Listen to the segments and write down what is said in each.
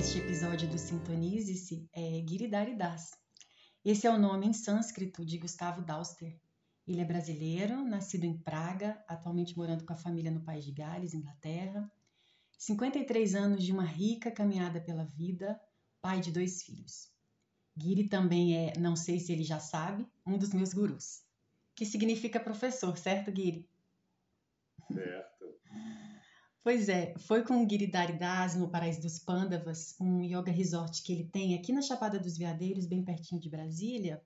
Neste episódio do Sintonize-se é Giridhari Das. Esse é o nome em sânscrito de Gustavo Dauster. Ele é brasileiro, nascido em Praga, atualmente morando com a família no País de Gales, Inglaterra. 53 anos de uma rica caminhada pela vida, pai de dois filhos. Giri também é, não sei se ele já sabe, um dos meus gurus, que significa professor, certo, Giri? Certo. Pois é, foi com o Giridhari Das no Paraíso dos Pândavas, um yoga resort que ele tem aqui na Chapada dos Veadeiros, bem pertinho de Brasília,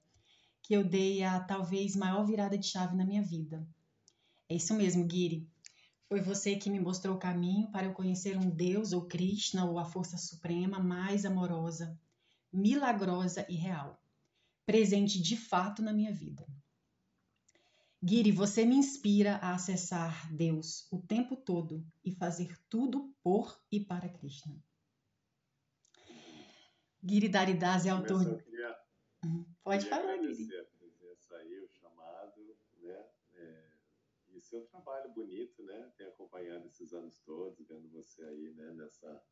que eu dei a talvez maior virada de chave na minha vida. É isso mesmo, Giri. Foi você que me mostrou o caminho para eu conhecer um Deus ou Krishna ou a força suprema mais amorosa, milagrosa e real, presente de fato na minha vida. Giri, você me inspira a acessar Deus o tempo todo e fazer tudo por e para Krishna. Giri Daridas é autor. Eu queria, uhum. Pode queria falar, Giri. a presença aí, o chamado, né? É, e seu trabalho bonito, né? Tenho acompanhado esses anos todos, vendo você aí, né? Nessa,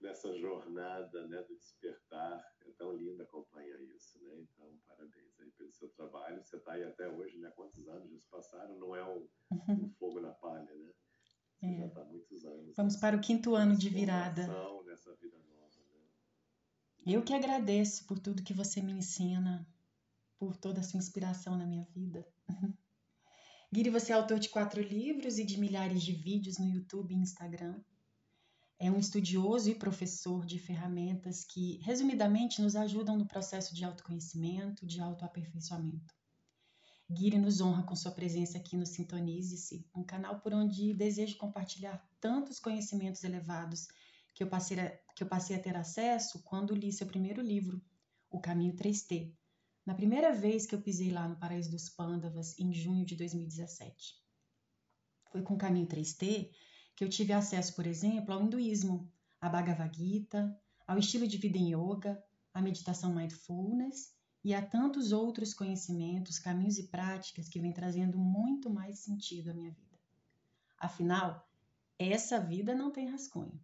nessa jornada, né? Do despertar. É tão lindo acompanhar isso, né? Então, parabéns aí pelo seu trabalho. Você está aí até hoje, né? Quantos anos já se passaram? Não é um, um fogo na palha, né? Você É. já está há muitos anos. Vamos para o quinto ano de virada. Nessa vida nova, né? Eu que agradeço por tudo que você me ensina, por toda a sua inspiração na minha vida. Guiri, você é autor de quatro livros e de milhares de vídeos no YouTube e Instagram. É um estudioso e professor de ferramentas que, resumidamente, nos ajudam no processo de autoconhecimento, de autoaperfeiçoamento. Guiri nos honra com sua presença aqui no Sintonize-se, um canal por onde desejo compartilhar tantos conhecimentos elevados que eu passei a, que eu passei a ter acesso quando li seu primeiro livro, O Caminho 3T, na primeira vez que eu pisei lá no Paraíso dos Pândavas, em junho de 2017. Foi com o Caminho 3T que eu tive acesso, por exemplo, ao hinduísmo, à Bhagavad Gita, ao estilo de vida em yoga, à meditação mindfulness e a tantos outros conhecimentos, caminhos e práticas que vêm trazendo muito mais sentido à minha vida. Afinal, essa vida não tem rascunho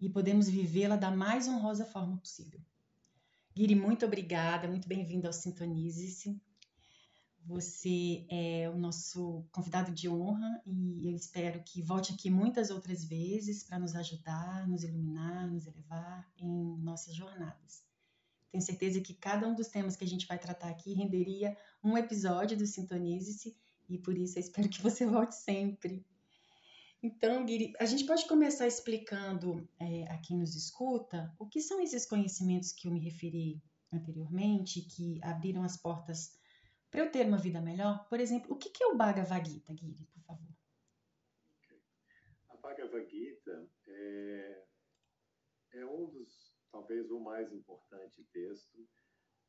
e podemos vivê-la da mais honrosa forma possível. Guiri, muito obrigada, muito bem-vindo ao Sintonize-se. Você é o nosso convidado de honra e eu espero que volte aqui muitas outras vezes para nos ajudar, nos iluminar, nos elevar em nossas jornadas. Tenho certeza que cada um dos temas que a gente vai tratar aqui renderia um episódio do Sintonize-se e por isso eu espero que você volte sempre. Então, Guiri, a gente pode começar explicando é, a quem nos escuta o que são esses conhecimentos que eu me referi anteriormente, que abriram as portas para eu ter uma vida melhor. Por exemplo, o que que é o Bhagavad Gita, Guiri, por favor? A Bhagavad Gita é, é um dos, talvez o mais importante texto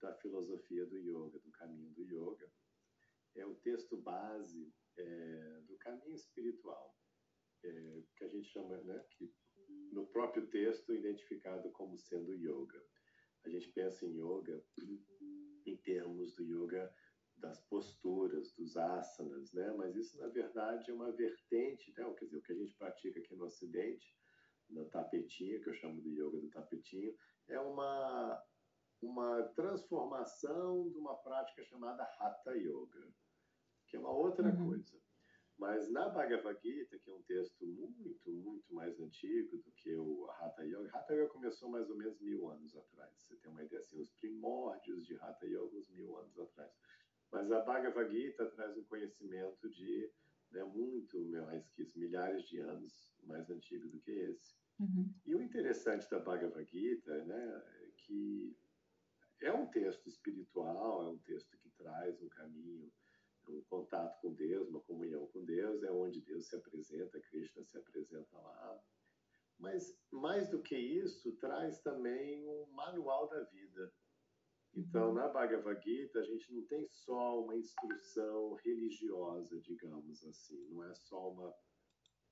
da filosofia do yoga, do caminho do yoga. É o texto base é, do caminho espiritual, é, que a gente chama, né, que no próprio texto identificado como sendo yoga. A gente pensa em yoga em termos do yoga das posturas, dos asanas, né? Mas isso na verdade é uma vertente, né? Quer dizer, o que a gente pratica aqui no Ocidente, no tapetinho, que eu chamo de yoga do tapetinho, é uma uma transformação de uma prática chamada Hatha Yoga, que é uma outra Uhum. coisa. Mas na Bhagavad Gita, que é um texto muito, muito mais antigo do que o Hatha Yoga, Hatha Yoga começou mais ou menos mil anos atrás. Você tem uma ideia assim, os primórdios de Hatha Yoga, uns mil anos atrás. Mas a Bhagavad Gita traz um conhecimento de né, muito mais que isso, milhares de anos mais antigo do que esse. Uhum. E o interessante da Bhagavad Gita né, é que é um texto espiritual, é um texto que traz um caminho, um contato com Deus, uma comunhão com Deus, é onde Deus se apresenta, Krishna se apresenta lá. Mas, mais do que isso, traz também um manual da vida. Então, na Bhagavad Gita, a gente não tem só uma instrução religiosa, digamos assim, não é só uma,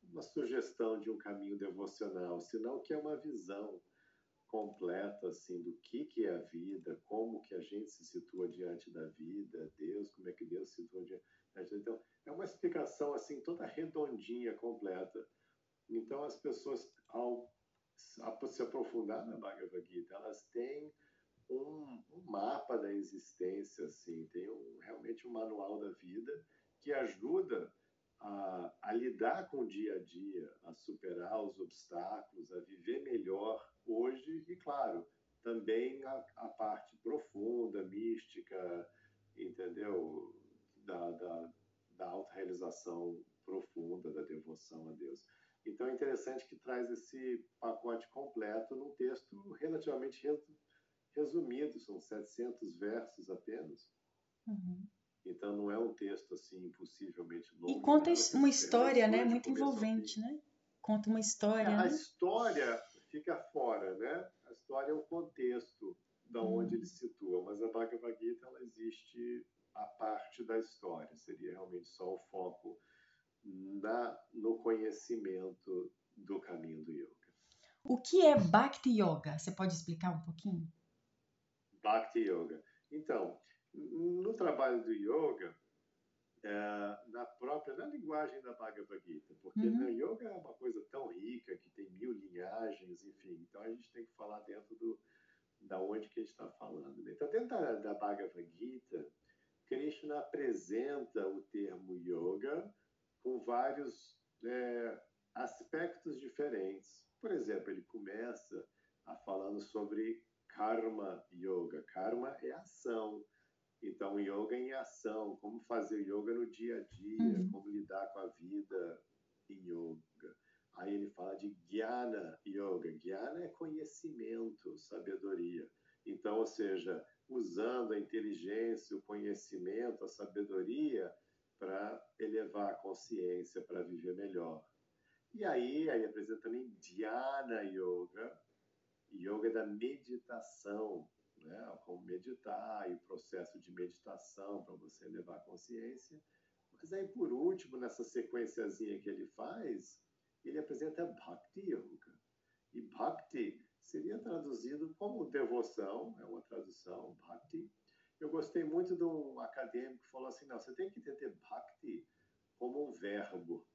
uma sugestão de um caminho devocional, senão que é uma visão completa assim do que que é a vida, como que a gente se situa diante da vida, Deus, como é que Deus se situa diante. Então, é uma explicação assim toda redondinha, completa. Então as pessoas ao se aprofundar na Bhagavad Gita, elas têm um, um mapa da existência, assim, tem um, realmente um manual da vida que ajuda a, a, lidar com o dia a dia, a superar os obstáculos, a viver melhor hoje e, claro, também a, a parte profunda, mística, entendeu? Da, da, da autorrealização profunda, da devoção a Deus. Então é interessante que traz esse pacote completo num texto relativamente resumido, são 700 versos apenas. Uhum. Então não é um texto assim impossivelmente longo. E conta uma história, né, muito envolvente, né? Conta uma história. É, a né? história fica fora, né? A história é o contexto da uhum. onde ele situa, mas a Bhagavad Gita ela existe a parte da história, seria realmente só o foco na, no conhecimento do caminho do yoga. O que é Bhakti Yoga? Você pode explicar um pouquinho? Bhakti Yoga. Então, no trabalho do yoga, é, na própria na linguagem da Bhagavad Gita, porque uhum. né, yoga é uma coisa tão rica que tem mil linhagens, enfim. Então a gente tem que falar dentro do da onde que a gente está falando. Né? Então dentro da, da Bhagavad Gita, Krishna apresenta o termo yoga com vários é, aspectos diferentes. Por exemplo, ele começa a falando sobre karma yoga. Karma é ação. Então, yoga em ação, como fazer yoga no dia a dia, uhum. como lidar com a vida em yoga. Aí ele fala de jnana yoga. Jnana é conhecimento, sabedoria. Então, ou seja, usando a inteligência, o conhecimento, a sabedoria para elevar a consciência, para viver melhor. E aí, aí apresenta também Dhyana Yoga, Yoga da meditação, né? como meditar e o processo de meditação para você elevar a consciência. Mas aí, por último, nessa sequenciazinha que ele faz, ele apresenta Bhakti Yoga. E Bhakti seria traduzido como devoção, é uma tradução, Bhakti, eu gostei muito de um acadêmico que falou assim, não, você tem que entender bhakti como um verbo.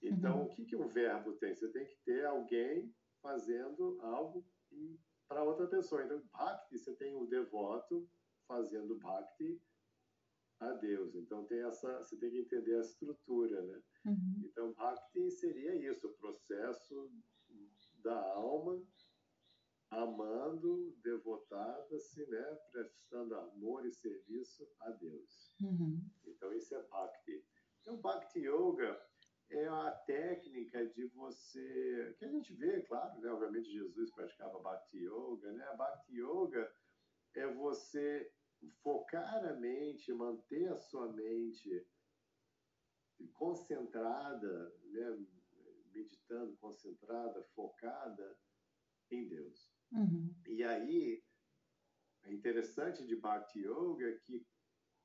Então, uhum. o que, que um verbo tem? Você tem que ter alguém fazendo algo para outra pessoa. Então, bhakti, você tem o devoto fazendo bhakti a Deus. Então, tem essa, você tem que entender a estrutura, né? Uhum. Então, bhakti seria isso, o processo da alma amando, devotada-se, né, prestando amor e serviço a Deus. Uhum. Então isso é Bhakti. Então Bhakti Yoga é a técnica de você, que a gente vê, claro, né, obviamente Jesus praticava Bhakti Yoga, né? A Bhakti Yoga é você focar a mente, manter a sua mente concentrada, né, meditando, concentrada, focada em Deus. Uhum. E aí, é interessante de Bhakti Yoga que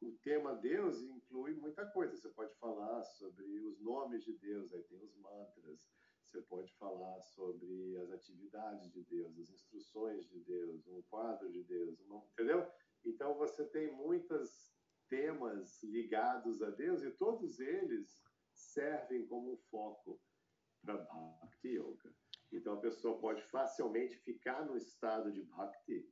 o tema Deus inclui muita coisa. Você pode falar sobre os nomes de Deus, aí tem os mantras. Você pode falar sobre as atividades de Deus, as instruções de Deus, um quadro de Deus, uma... entendeu? Então você tem muitos temas ligados a Deus e todos eles servem como foco para Bhakti Yoga. Então a pessoa pode facilmente ficar no estado de bhakti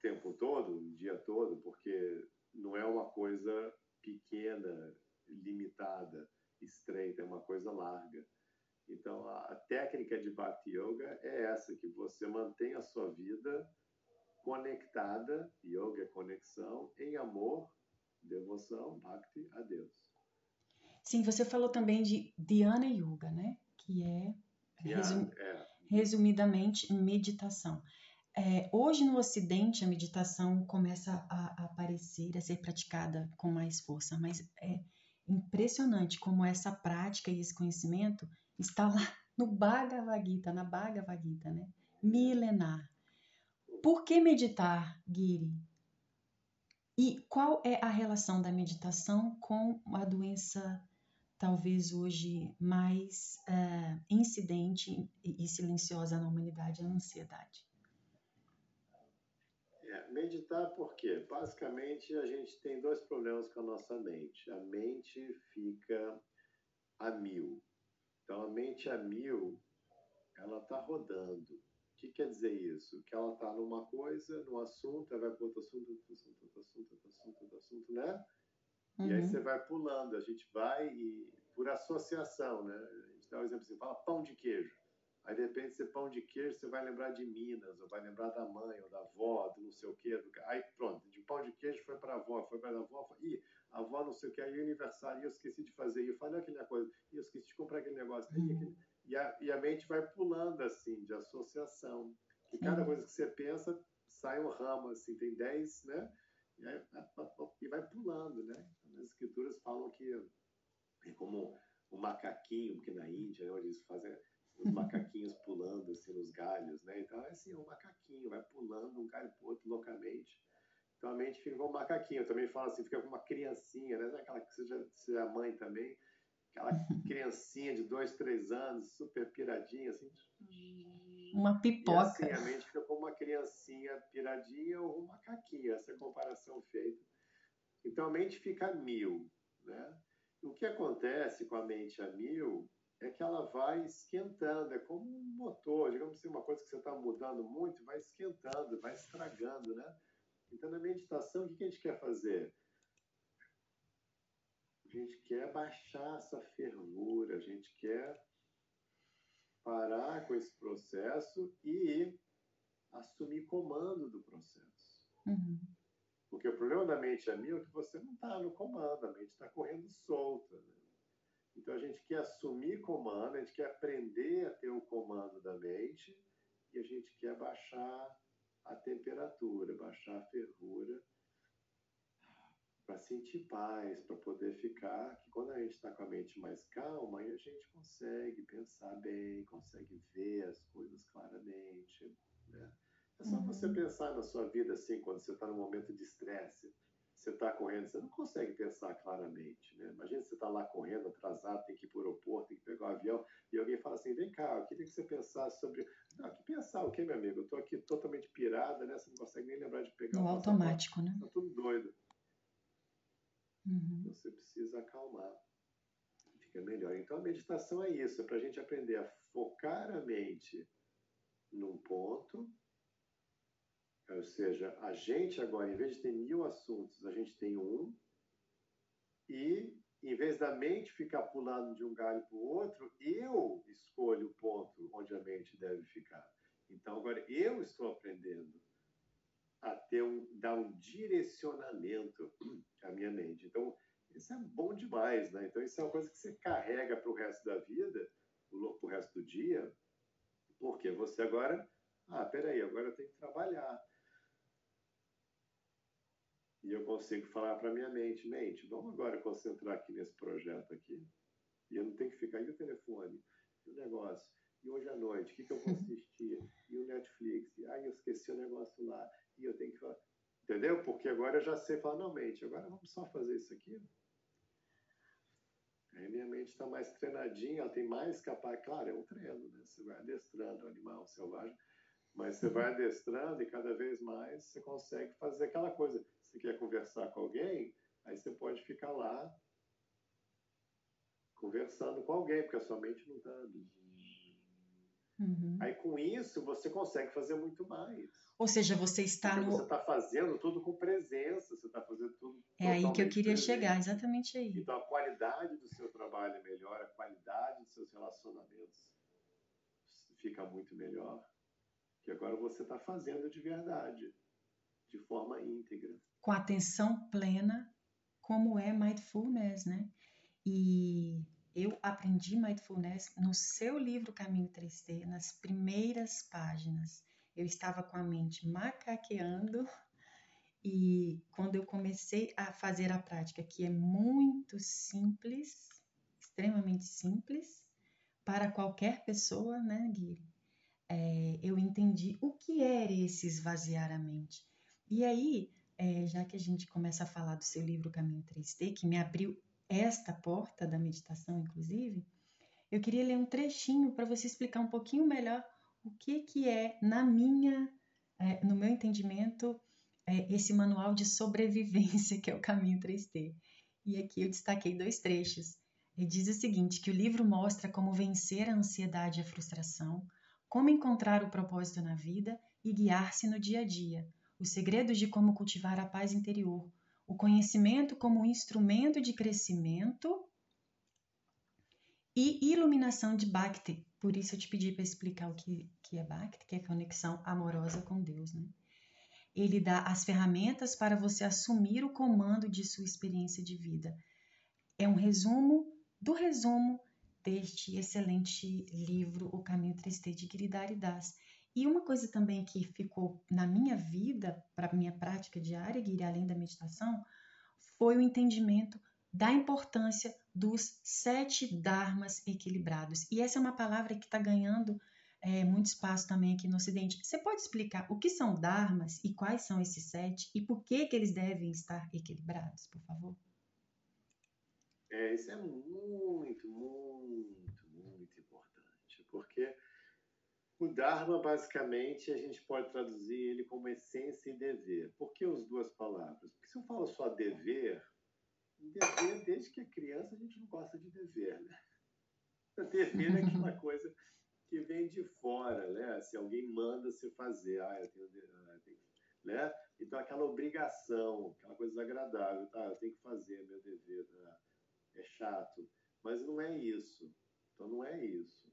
tempo todo, o dia todo, porque não é uma coisa pequena, limitada, estreita, é uma coisa larga. Então a, técnica de Bhakti Yoga é essa, que você mantém a sua vida conectada, yoga é conexão, em amor, devoção, bhakti a Deus. Sim, você falou também de Dhyana Yoga, né? que é, resum, é. resumidamente, meditação. É, hoje no Ocidente a meditação começa a, a, aparecer, a ser praticada com mais força, mas é impressionante como essa prática e esse conhecimento está lá no Bhagavad Gita, na Bhagavad Gita, né? Milenar. Por que meditar, Giri? E qual é a relação da meditação com a doença talvez hoje mais uh, incidente e silenciosa na humanidade, a ansiedade? Meditar por quê? Basicamente, a gente tem dois problemas com a nossa mente. A mente fica a mil. Então, a mente a mil, ela está rodando. O que quer dizer isso? Que ela está numa coisa, num assunto, ela vai para outro assunto, outro assunto, outro assunto, outro assunto, outro assunto, né? Uhum. E aí uhum. você vai pulando, a gente vai e, por associação, né? A gente dá um exemplo assim, fala pão de queijo. Aí, de repente, você pão de queijo, você vai lembrar de Minas, ou vai lembrar da mãe, ou da avó, do não sei o quê. Do... Aí, pronto, de pão de queijo foi para a avó, foi para a avó. Foi... Ih, a avó não sei o que, aí aniversário, e eu esqueci de fazer. E eu falei aquele coisa, e eu esqueci de comprar aquele negócio. E, a, e a mente vai pulando, assim, de associação. E cada coisa que você pensa, sai um ramo, assim, tem dez, né? E, aí, e vai pulando, né? As escrituras falam que é como um macaquinho, porque na Índia, né, onde eles fazem os macaquinhos pulando assim nos galhos, né? Então é assim, é um macaquinho, vai pulando um galho para outro loucamente. Então a mente fica como um macaquinho. Eu também falo assim, fica como uma criancinha, né? Aquela que seja, seja mãe também, aquela criancinha de dois, três anos, super piradinha, assim. Uma pipoca. E assim, a mente fica como uma criancinha piradinha ou um macaquinho, essa é comparação feita. Então a mente fica a mil, né? O que acontece com a mente a mil é que ela vai esquentando, é como um motor, digamos assim, uma coisa que você está mudando muito, vai esquentando, vai estragando, né? Então, na meditação, o que a gente quer fazer? A gente quer baixar essa fervura, a gente quer parar com esse processo e assumir comando do processo. Uhum. Porque o problema da mente é é que você não está no comando, a mente está correndo solta. Né? Então a gente quer assumir comando, a gente quer aprender a ter o comando da mente e a gente quer baixar a temperatura, baixar a fervura para sentir paz, para poder ficar, que quando a gente está com a mente mais calma, aí a gente consegue pensar bem, consegue ver as coisas claramente. Né? É só você uhum. pensar na sua vida assim, quando você está num momento de estresse você está correndo, você não consegue pensar claramente. Né? Imagina você está lá correndo, atrasado, tem que ir para o aeroporto, tem que pegar o um avião, e alguém fala assim: vem cá, eu queria que você pensasse sobre. Não, que pensar o quê, meu amigo? Eu estou aqui totalmente pirada, né? você não consegue nem lembrar de pegar o automático, né? Está tudo doido. Uhum. Então, você precisa acalmar. Fica melhor. Então a meditação é isso, é para a gente aprender a focar a mente num ponto ou seja, a gente agora, em vez de ter mil assuntos, a gente tem um, e em vez da mente ficar pulando de um galho para o outro, eu escolho o ponto onde a mente deve ficar. Então agora eu estou aprendendo a ter um, dar um direcionamento à minha mente. Então isso é bom demais, né? Então isso é uma coisa que você carrega para o resto da vida, para o resto do dia, porque você agora, ah, peraí, agora eu tenho que trabalhar. E eu consigo falar para minha mente, mente, vamos agora concentrar aqui nesse projeto aqui. E eu não tenho que ficar, e o telefone, e o negócio, e hoje à noite, o que, que eu vou assistir? E o Netflix, e ai, eu esqueci o negócio lá, e eu tenho que falar. Entendeu? Porque agora eu já sei falar, não, mente, agora vamos só fazer isso aqui. Aí minha mente está mais treinadinha, ela tem mais capaz. Claro, é um treino, né? Você vai adestrando o animal selvagem, mas você vai adestrando e cada vez mais você consegue fazer aquela coisa você quer conversar com alguém, aí você pode ficar lá conversando com alguém, porque a sua mente não está. Uhum. Aí com isso você consegue fazer muito mais. Ou seja, você está porque no. Você está fazendo tudo com presença, você está fazendo tudo. É aí que eu queria presente. chegar, exatamente aí. Então a qualidade do seu trabalho melhora, a qualidade dos seus relacionamentos fica muito melhor. Que agora você está fazendo de verdade, de forma íntegra com atenção plena, como é mindfulness, né? E eu aprendi mindfulness no seu livro Caminho 3D, nas primeiras páginas. Eu estava com a mente macaqueando e quando eu comecei a fazer a prática, que é muito simples, extremamente simples, para qualquer pessoa, né, Gui? É, eu entendi o que era esse esvaziar a mente. E aí, é, já que a gente começa a falar do seu livro Caminho 3D, que me abriu esta porta da meditação, inclusive, eu queria ler um trechinho para você explicar um pouquinho melhor o que, que é, na minha, é, no meu entendimento, é, esse manual de sobrevivência que é o Caminho 3D. E aqui eu destaquei dois trechos. Ele diz o seguinte, que o livro mostra como vencer a ansiedade e a frustração, como encontrar o propósito na vida e guiar-se no dia a dia, os segredos de como cultivar a paz interior, o conhecimento como instrumento de crescimento e iluminação de Bhakti. Por isso eu te pedi para explicar o que, que é Bhakti, que é conexão amorosa com Deus. Né? Ele dá as ferramentas para você assumir o comando de sua experiência de vida. É um resumo do resumo deste excelente livro, O Caminho 3D de Giridhari Das. E uma coisa também que ficou na minha vida, para minha prática diária, Guiri, além da meditação, foi o entendimento da importância dos sete dharmas equilibrados. E essa é uma palavra que está ganhando é, muito espaço também aqui no Ocidente. Você pode explicar o que são dharmas e quais são esses sete e por que, que eles devem estar equilibrados, por favor? É, isso é muito, muito, muito importante, porque o Dharma, basicamente, a gente pode traduzir ele como essência e dever. Por que as duas palavras? Porque se eu falo só dever, dever, desde que é criança, a gente não gosta de dever, né? Dever é aquela coisa que vem de fora, né? Se alguém manda você fazer, ah, eu tenho, ah, eu tenho né? Então aquela obrigação, aquela coisa desagradável, tá? Eu tenho que fazer meu dever, tá? é chato, mas não é isso. Então não é isso.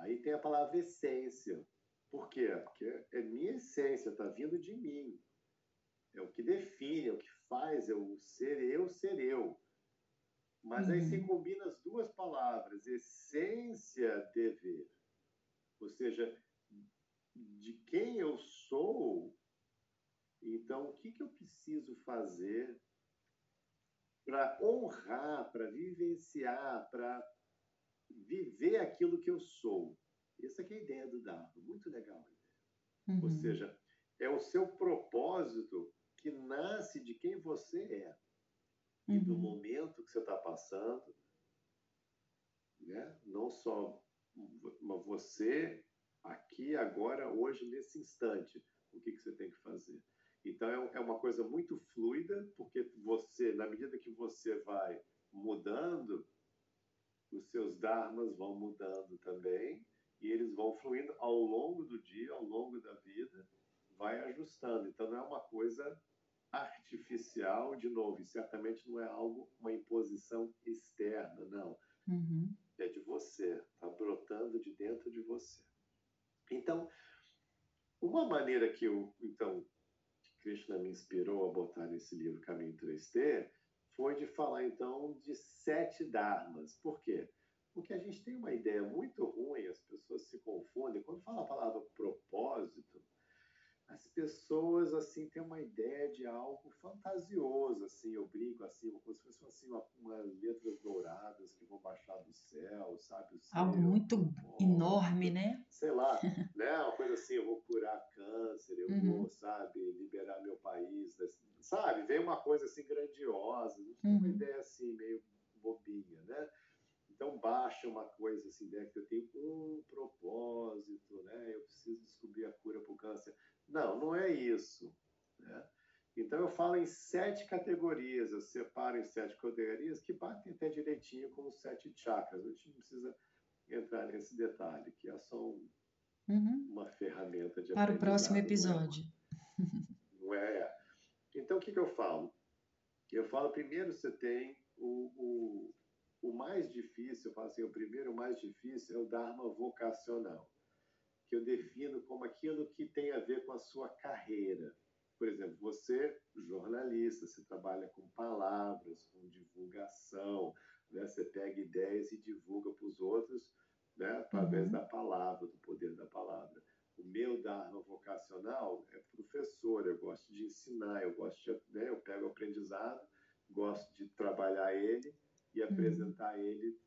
Aí tem a palavra essência. Por quê? Porque é minha essência, está vindo de mim. É o que define, é o que faz, é o ser eu, ser eu. Mas uhum. aí você combina as duas palavras, essência, dever. Ou seja, de quem eu sou, então o que, que eu preciso fazer para honrar, para vivenciar, para viver aquilo que eu sou. Essa é a ideia do Dharma, muito legal. Uhum. Ou seja, é o seu propósito que nasce de quem você é uhum. e do uhum. momento que você está passando, né? Não só você aqui, agora, hoje, nesse instante, o que, que você tem que fazer. Então é, é uma coisa muito fluida, porque você, na medida que você vai mudando, os seus dharmas vão mudando também e eles vão fluindo ao longo do dia, ao longo da vida, vai ajustando. Então não é uma coisa artificial, de novo, e certamente não é algo, uma imposição externa, não. Uhum. É de você, está brotando de dentro de você. Então, uma maneira que eu, então, que Krishna me inspirou a botar nesse livro Caminho 3D foi de falar então de sete dharmas. Por quê? Porque a gente tem uma ideia muito ruim, as pessoas se confundem. Quando fala a palavra propósito, as pessoas assim têm uma ideia de algo fantasioso, assim, eu brinco assim, como se fosse assim, uma, uma letras douradas que vão baixar do céu, sabe? Céu, algo muito enorme, né? Sei lá, né? Uma coisa assim, eu vou curar câncer, eu uhum. vou, sabe, liberar meu país, sabe? Vem uma coisa assim grandiosa, tem uma uhum. ideia assim meio bobinha, né? Então baixa uma coisa assim, né, que eu tenho um propósito, né? Eu preciso descobrir a cura para o câncer. Não, não é isso. Né? Então eu falo em sete categorias, eu separo em sete categorias que batem até direitinho com os sete chakras. A gente não precisa entrar nesse detalhe, que é só um, uhum. uma ferramenta de Para o próximo episódio. É? É. Então o que, que eu falo? Eu falo primeiro você tem o, o, o mais difícil, eu falo assim, o primeiro o mais difícil é o Dharma vocacional que eu defino como aquilo que tem a ver com a sua carreira. Por exemplo, você, jornalista, você trabalha com palavras, com divulgação, né? você pega ideias e divulga para os outros né? através uhum. da palavra, do poder da palavra. O meu Dharma vocacional é professor, eu gosto de ensinar, eu gosto de, né? eu pego o aprendizado, gosto de trabalhar ele e uhum. apresentar ele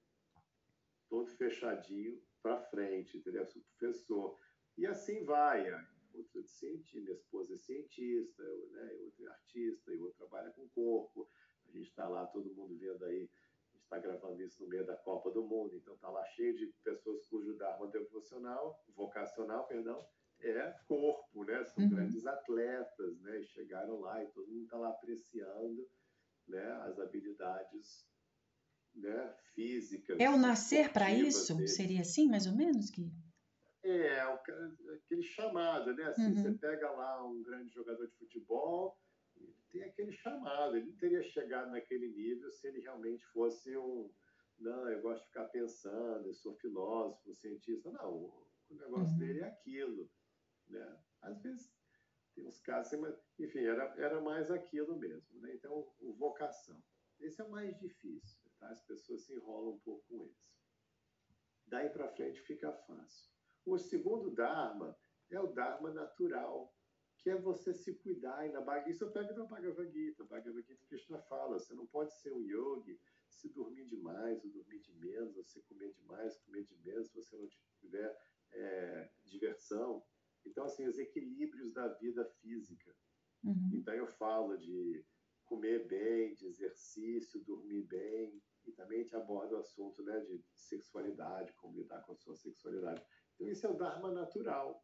todo fechadinho para frente, entendeu? Sou professor. E assim vai. Outra é cientista, minha esposa é cientista, eu, né, outra é artista, e outra trabalha com corpo. A gente está lá, todo mundo vendo aí, está gravando isso no meio da Copa do Mundo, então está lá cheio de pessoas cujo dharma devocional, vocacional, perdão, é corpo, né? São uhum. grandes atletas, né? E chegaram lá e todo mundo está lá apreciando né, as habilidades né, físicas. É o nascer para isso? Seria assim, mais ou menos, que É, aquele chamado, né? Assim, uhum. Você pega lá um grande jogador de futebol, tem aquele chamado. Ele não teria chegado naquele nível se ele realmente fosse um. Não, eu gosto de ficar pensando, eu sou filósofo, cientista. Não, o negócio uhum. dele é aquilo. Né? Às vezes tem uns casos, mas, enfim, era, era mais aquilo mesmo. Né? Então, o vocação. Esse é o mais difícil. Tá? As pessoas se enrolam um pouco com esse. Daí para frente fica fácil. O segundo Dharma é o Dharma natural, que é você se cuidar. E na Bhagavad Isso eu pego da Bhagavad Gita. Bhagavad Gita Krishna fala, você não pode ser um yogi se dormir demais ou dormir de menos, ou se comer demais, comer de menos, se você não tiver é, diversão. Então, assim, os equilíbrios da vida física. Uhum. Então, eu falo de comer bem, de exercício, dormir bem, e também a gente aborda o assunto né, de sexualidade, como lidar com a sua sexualidade. Então, isso é o Dharma natural.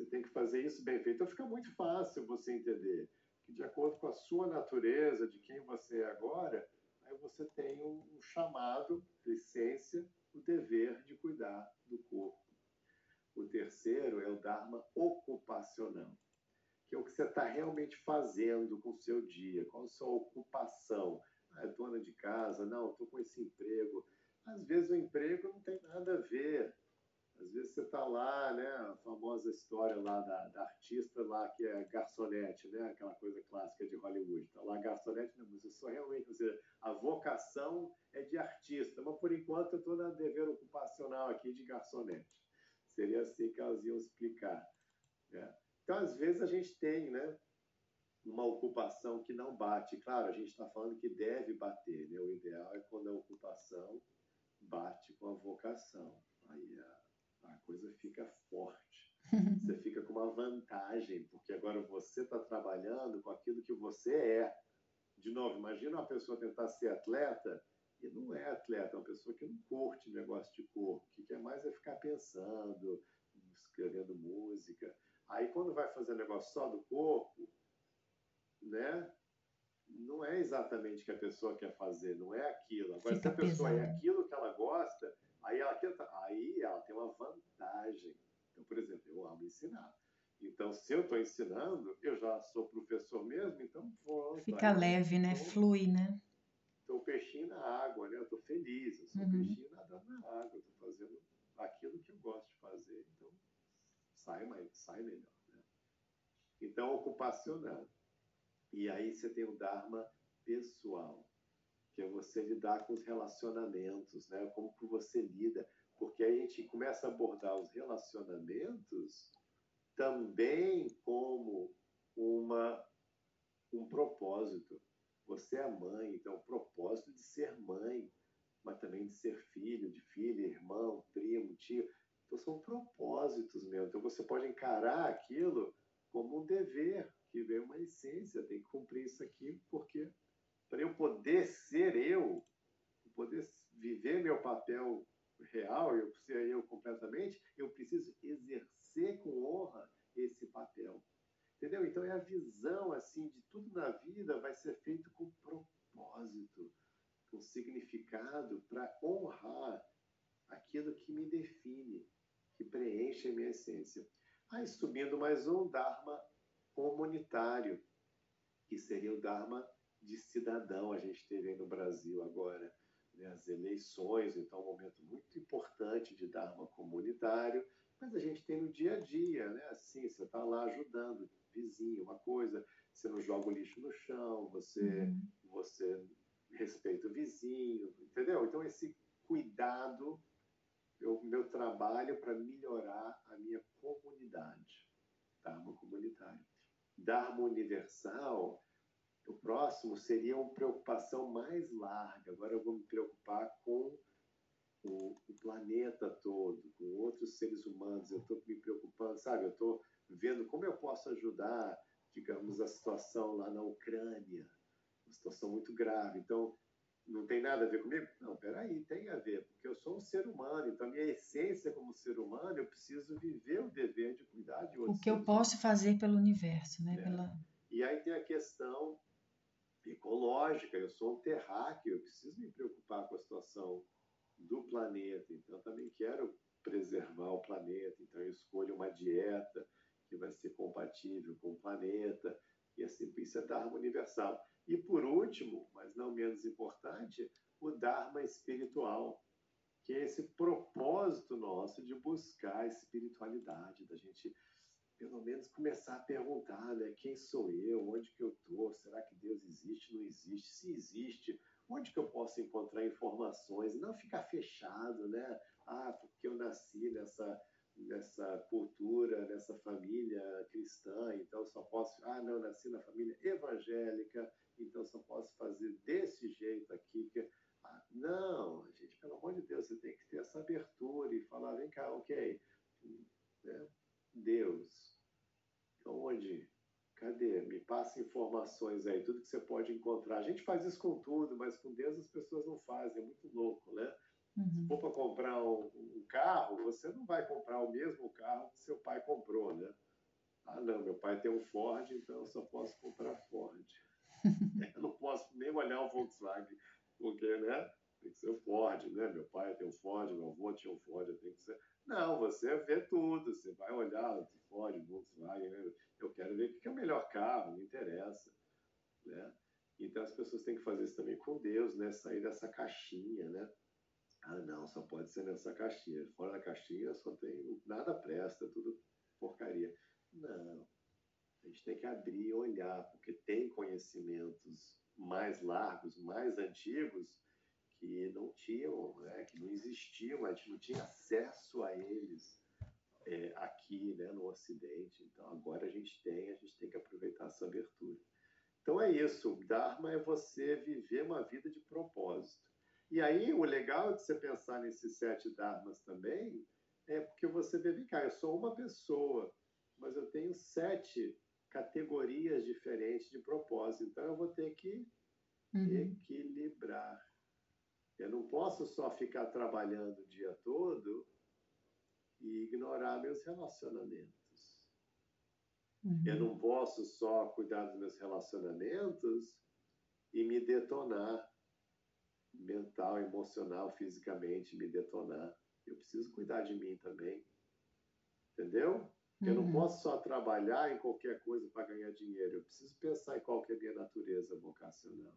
Você tem que fazer isso bem feito. Então, fica muito fácil você entender que, de acordo com a sua natureza, de quem você é agora, aí você tem um, um chamado, licença, o dever de cuidar do corpo. O terceiro é o Dharma ocupacional que é o que você está realmente fazendo com o seu dia, qual a sua ocupação. Ah, é dona de casa, não, estou com esse emprego. Às vezes o emprego não tem nada a ver. Às vezes você está lá, né, a famosa história lá da, da, artista lá que é garçonete, né, aquela coisa clássica de Hollywood. Está lá garçonete, não, mas eu sou realmente, seja, a vocação é de artista, mas por enquanto eu estou na dever ocupacional aqui de garçonete. Seria assim que elas iam explicar. Né? Então, às vezes, a gente tem né, uma ocupação que não bate. Claro, a gente está falando que deve bater. Né? O ideal é quando a ocupação bate com a vocação. Aí a, a coisa fica forte. Você fica com uma vantagem, porque agora você está trabalhando com aquilo que você é. De novo, imagina uma pessoa tentar ser atleta e não é atleta, é uma pessoa que não curte negócio de corpo, que quer mais é ficar pensando, escrevendo música. Aí quando vai fazer negócio só do corpo, né? Não é exatamente o que a pessoa quer fazer, não é aquilo. Agora, Fica se a pessoa é pesado. é aquilo que ela gosta, aí ela, tenta, aí ela tem uma vantagem. Então, por exemplo, eu amo ensinar. Então, se eu estou ensinando, eu já sou professor mesmo, então pronto. Fica leve, né? Tô, Flui, né? Estou peixinho na água, né? Eu estou feliz, eu sou uhum. peixinho nadando na água, estou fazendo aquilo que eu gosto de fazer. Então, sai, mais, sai melhor. Né? Então, ocupacional. E aí você tem o Dharma pessoal, que é você lidar com os relacionamentos, né? como que você lida. Porque a gente começa a abordar os relacionamentos também como uma, um propósito. Você é mãe, então o propósito de ser mãe, mas também de ser filho, de filha, irmão, primo, tio. Então, são propósitos mesmo. Então, você pode encarar aquilo como um dever, que vem uma essência, tem que cumprir isso aqui, porque para eu poder ser eu, poder viver meu papel real, eu ser eu completamente, eu preciso exercer com honra esse papel. Entendeu? Então é a visão assim de tudo na vida vai ser feito com propósito, com significado para honrar aquilo que me define que preenche a minha essência. Aí mais um, Dharma comunitário, que seria o Dharma de cidadão. A gente teve aí no Brasil agora né, as eleições, então um momento muito importante de Dharma comunitário, mas a gente tem no dia a dia, né? Assim, você está lá ajudando o vizinho, uma coisa, você não joga o lixo no chão, você, uhum. você respeita o vizinho, entendeu? Então esse cuidado o meu trabalho para melhorar a minha comunidade, Dharma comunitário. Dharma universal, o próximo seria uma preocupação mais larga. Agora eu vou me preocupar com o, o planeta todo, com outros seres humanos. Eu estou me preocupando, sabe? Eu estou vendo como eu posso ajudar, digamos, a situação lá na Ucrânia, uma situação muito grave. Então, não tem nada a ver comigo? Não, peraí, tem a ver, porque eu sou um ser humano, então a minha essência como ser humano, eu preciso viver o dever de cuidar de outros. O que eu posso fazer pelo universo, né? É. Pela... E aí tem a questão ecológica, eu sou um terráqueo, eu preciso me preocupar com a situação do planeta, então também quero preservar o planeta, então eu uma dieta que vai ser compatível com o planeta, e assim, isso é Dharma universal. E por último, mas não menos importante, o Dharma espiritual, que é esse propósito nosso de buscar a espiritualidade, da gente pelo menos começar a perguntar, né? Quem sou eu? Onde que eu estou? Será que Deus existe? Não existe? Se existe, onde que eu posso encontrar informações? Não ficar fechado, né? Ah, porque eu nasci nessa nessa cultura, nessa família cristã, então só posso, ah, não, nasci na família evangélica, então só posso fazer desse jeito aqui. Que... Ah, não, gente, pelo amor de Deus, você tem que ter essa abertura e falar, vem cá, ok, né? Deus, onde? Cadê? Me passa informações aí, tudo que você pode encontrar. A gente faz isso com tudo, mas com Deus as pessoas não fazem, é muito louco, né? Uhum. Se for para comprar um, um, carro, você não vai comprar o mesmo carro que seu pai comprou, né? Ah, não, meu pai tem um Ford, então eu só posso comprar Ford. eu não posso nem olhar o Volkswagen, porque, né? Tem que ser o Ford, né? Meu pai tem um Ford, meu avô tinha um Ford, tem que ser. Não, você vê tudo, você vai olhar Ford, Volkswagen, né? eu quero ver o que é o melhor carro, me interessa, né? Então as pessoas têm que fazer isso também com Deus, né? Sair dessa caixinha, né? Ah, não, só pode ser nessa caixinha. Fora da caixinha só tem nada presta, tudo porcaria. Não. A gente tem que abrir e olhar, porque tem conhecimentos mais largos, mais antigos, que não tinham, né, que não existiam, a gente não tinha acesso a eles é, aqui né, no Ocidente. Então agora a gente tem, a gente tem que aproveitar essa abertura. Então é isso, Dharma é você viver uma vida de propósito. E aí o legal de você pensar nesses sete Dharmas também é porque você cá, eu sou uma pessoa, mas eu tenho sete categorias diferentes de propósito. Então eu vou ter que uhum. equilibrar. Eu não posso só ficar trabalhando o dia todo e ignorar meus relacionamentos. Uhum. Eu não posso só cuidar dos meus relacionamentos e me detonar mental, emocional, fisicamente, me detonar. Eu preciso cuidar de mim também. Entendeu? Eu não uhum. posso só trabalhar em qualquer coisa para ganhar dinheiro. Eu preciso pensar em qual é a minha natureza vocacional.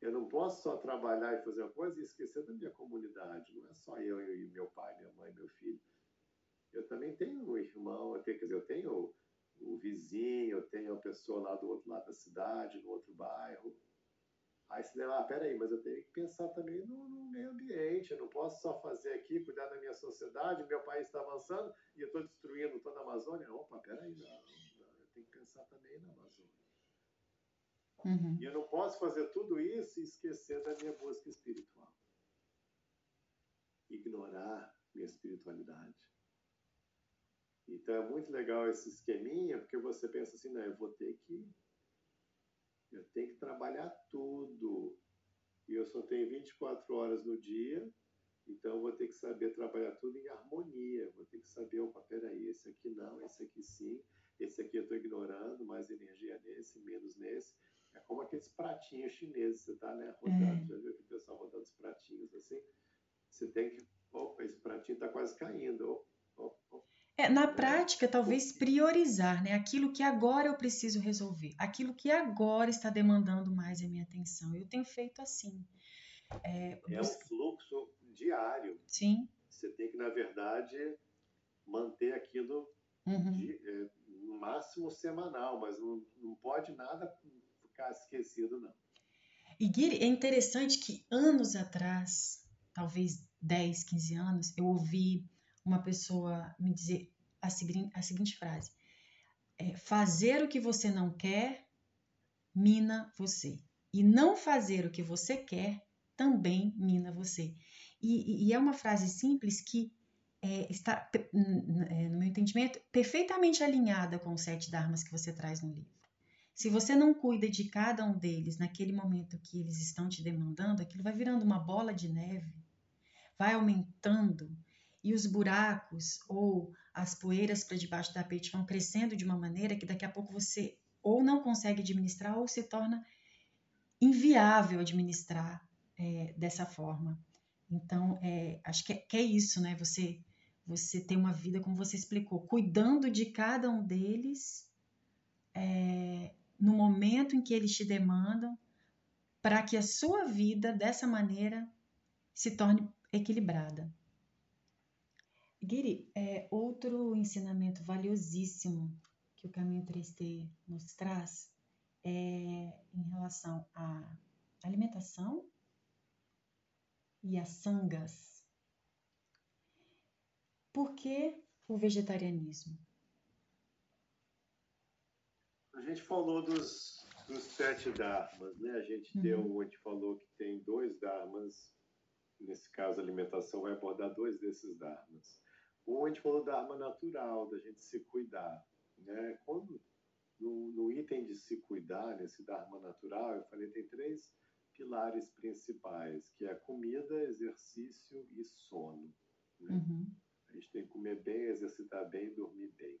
Eu não posso só trabalhar e fazer uma coisa e esquecer da minha comunidade. Não é só eu e meu pai, minha mãe, meu filho. Eu também tenho um irmão, eu tenho, quer dizer, eu tenho o vizinho, eu tenho a pessoa lá do outro lado da cidade, no outro bairro. Aí você lembra, ah, peraí, mas eu tenho que pensar também no, no, meio ambiente. Eu não posso só fazer aqui, cuidar da minha sociedade, meu país está avançando e eu estou destruindo toda a Amazônia. Opa, peraí, não, não, eu tenho que pensar também na Amazônia. Uhum. E eu não posso fazer tudo isso e esquecer da minha busca espiritual. Ignorar minha espiritualidade. Então é muito legal esse esqueminha, porque você pensa assim, não, eu vou ter que. Eu tenho que trabalhar tudo. E eu só tenho 24 horas no dia, então eu vou ter que saber trabalhar tudo em harmonia. Vou ter que saber, opa, peraí, esse aqui não, esse aqui sim, esse aqui eu estou ignorando, mais energia nesse, menos nesse. É como aqueles pratinhos chineses, você está né, rodando, é. já viu que o pessoal rodando os pratinhos assim? Você tem que, opa, esse pratinho está quase caindo. Opa, opa, é, na prática, talvez priorizar, né? Aquilo que agora eu preciso resolver, aquilo que agora está demandando mais a minha atenção. Eu tenho feito assim. É, é um fluxo diário. Sim. Você tem que, na verdade, manter aquilo uhum. de, é, no máximo semanal, mas não, não pode nada ficar esquecido, não. E Guiri, é interessante que anos atrás, talvez 10, 15 anos, eu ouvi uma pessoa me dizer a seguinte, a seguinte frase: é, fazer o que você não quer mina você. E não fazer o que você quer também mina você. E, e é uma frase simples que é, está, é, no meu entendimento, perfeitamente alinhada com os sete dharmas que você traz no livro. Se você não cuida de cada um deles naquele momento que eles estão te demandando, aquilo vai virando uma bola de neve, vai aumentando e os buracos ou as poeiras para debaixo da tapete vão crescendo de uma maneira que daqui a pouco você ou não consegue administrar ou se torna inviável administrar é, dessa forma. Então, é, acho que é, que é, isso, né? Você você ter uma vida, como você explicou, cuidando de cada um deles é, no momento em que eles te demandam, para que a sua vida, dessa maneira, se torne equilibrada. Guiri, é, outro ensinamento valiosíssimo que o caminho 3T nos traz é em relação à alimentação e às sangas. Por que o vegetarianismo? A gente falou dos, dos sete dharmas, né? A gente uhum. deu, a gente falou que tem dois dharmas, nesse caso a alimentação vai abordar dois desses dharmas. Um a gente falou dharma natural, da gente se cuidar, né? Quando no, no item de se cuidar, nesse dharma natural, eu falei tem três pilares principais, que é comida, exercício e sono. Né? Uhum. A gente tem que comer bem, exercitar bem, dormir bem.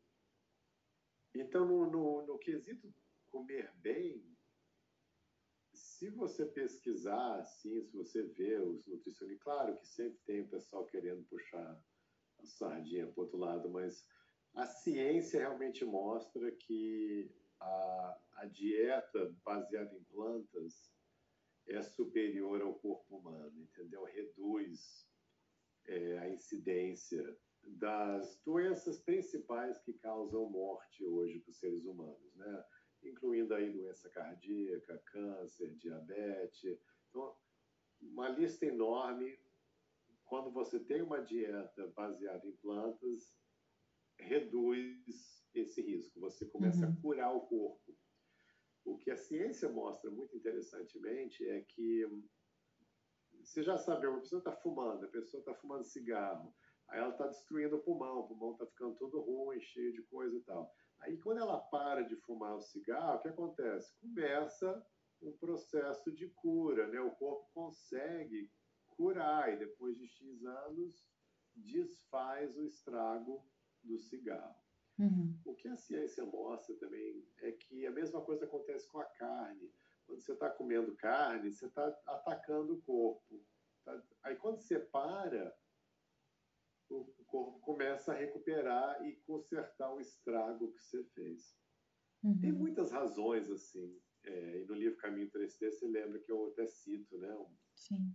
Então, no, no, no quesito comer bem, se você pesquisar, assim, se você vê os nutricionistas, claro que sempre tem o pessoal querendo puxar sardinha para outro lado, mas a ciência realmente mostra que a, a dieta baseada em plantas é superior ao corpo humano, entendeu? Reduz é, a incidência das doenças principais que causam morte hoje para os seres humanos, né? Incluindo aí doença cardíaca, câncer, diabetes. Então, uma lista enorme. Quando você tem uma dieta baseada em plantas, reduz esse risco. Você começa uhum. a curar o corpo. O que a ciência mostra muito interessantemente é que você já sabe, uma pessoa está fumando, a pessoa está fumando cigarro, aí ela está destruindo o pulmão, o pulmão está ficando todo ruim, cheio de coisa e tal. Aí quando ela para de fumar o cigarro, o que acontece? Começa um processo de cura, né? O corpo consegue curar e depois de X anos desfaz o estrago do cigarro. Uhum. O que a ciência mostra também é que a mesma coisa acontece com a carne. Quando você está comendo carne, você está atacando o corpo. Tá? Aí quando você para, o corpo começa a recuperar e consertar o estrago que você fez. Uhum. Tem muitas razões assim. É, e no livro Caminho 3D você lembra que eu até cito, né? Um, Sim.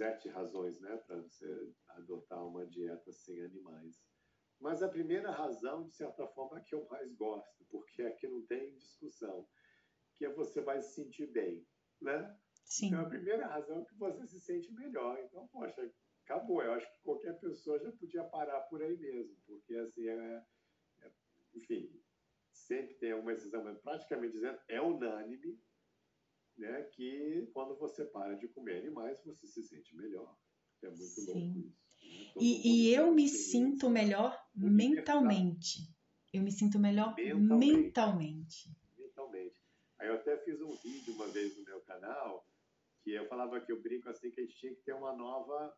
Sete razões, né, para você adotar uma dieta sem animais. Mas a primeira razão, de certa forma, é que eu mais gosto, porque aqui não tem discussão, que é você vai se sentir bem, né? Sim. Então, a primeira razão é que você se sente melhor. Então, poxa, acabou. Eu acho que qualquer pessoa já podia parar por aí mesmo, porque, assim, é, é enfim, sempre tem alguma decisão, mas praticamente dizendo, é unânime, né, que quando você para de comer animais, você se sente melhor. É muito Sim. louco isso. E, e eu me sinto melhor mentalmente. Eu me sinto melhor mentalmente. mentalmente. Mentalmente. Aí eu até fiz um vídeo uma vez no meu canal que eu falava que eu brinco assim que a gente tinha que ter uma nova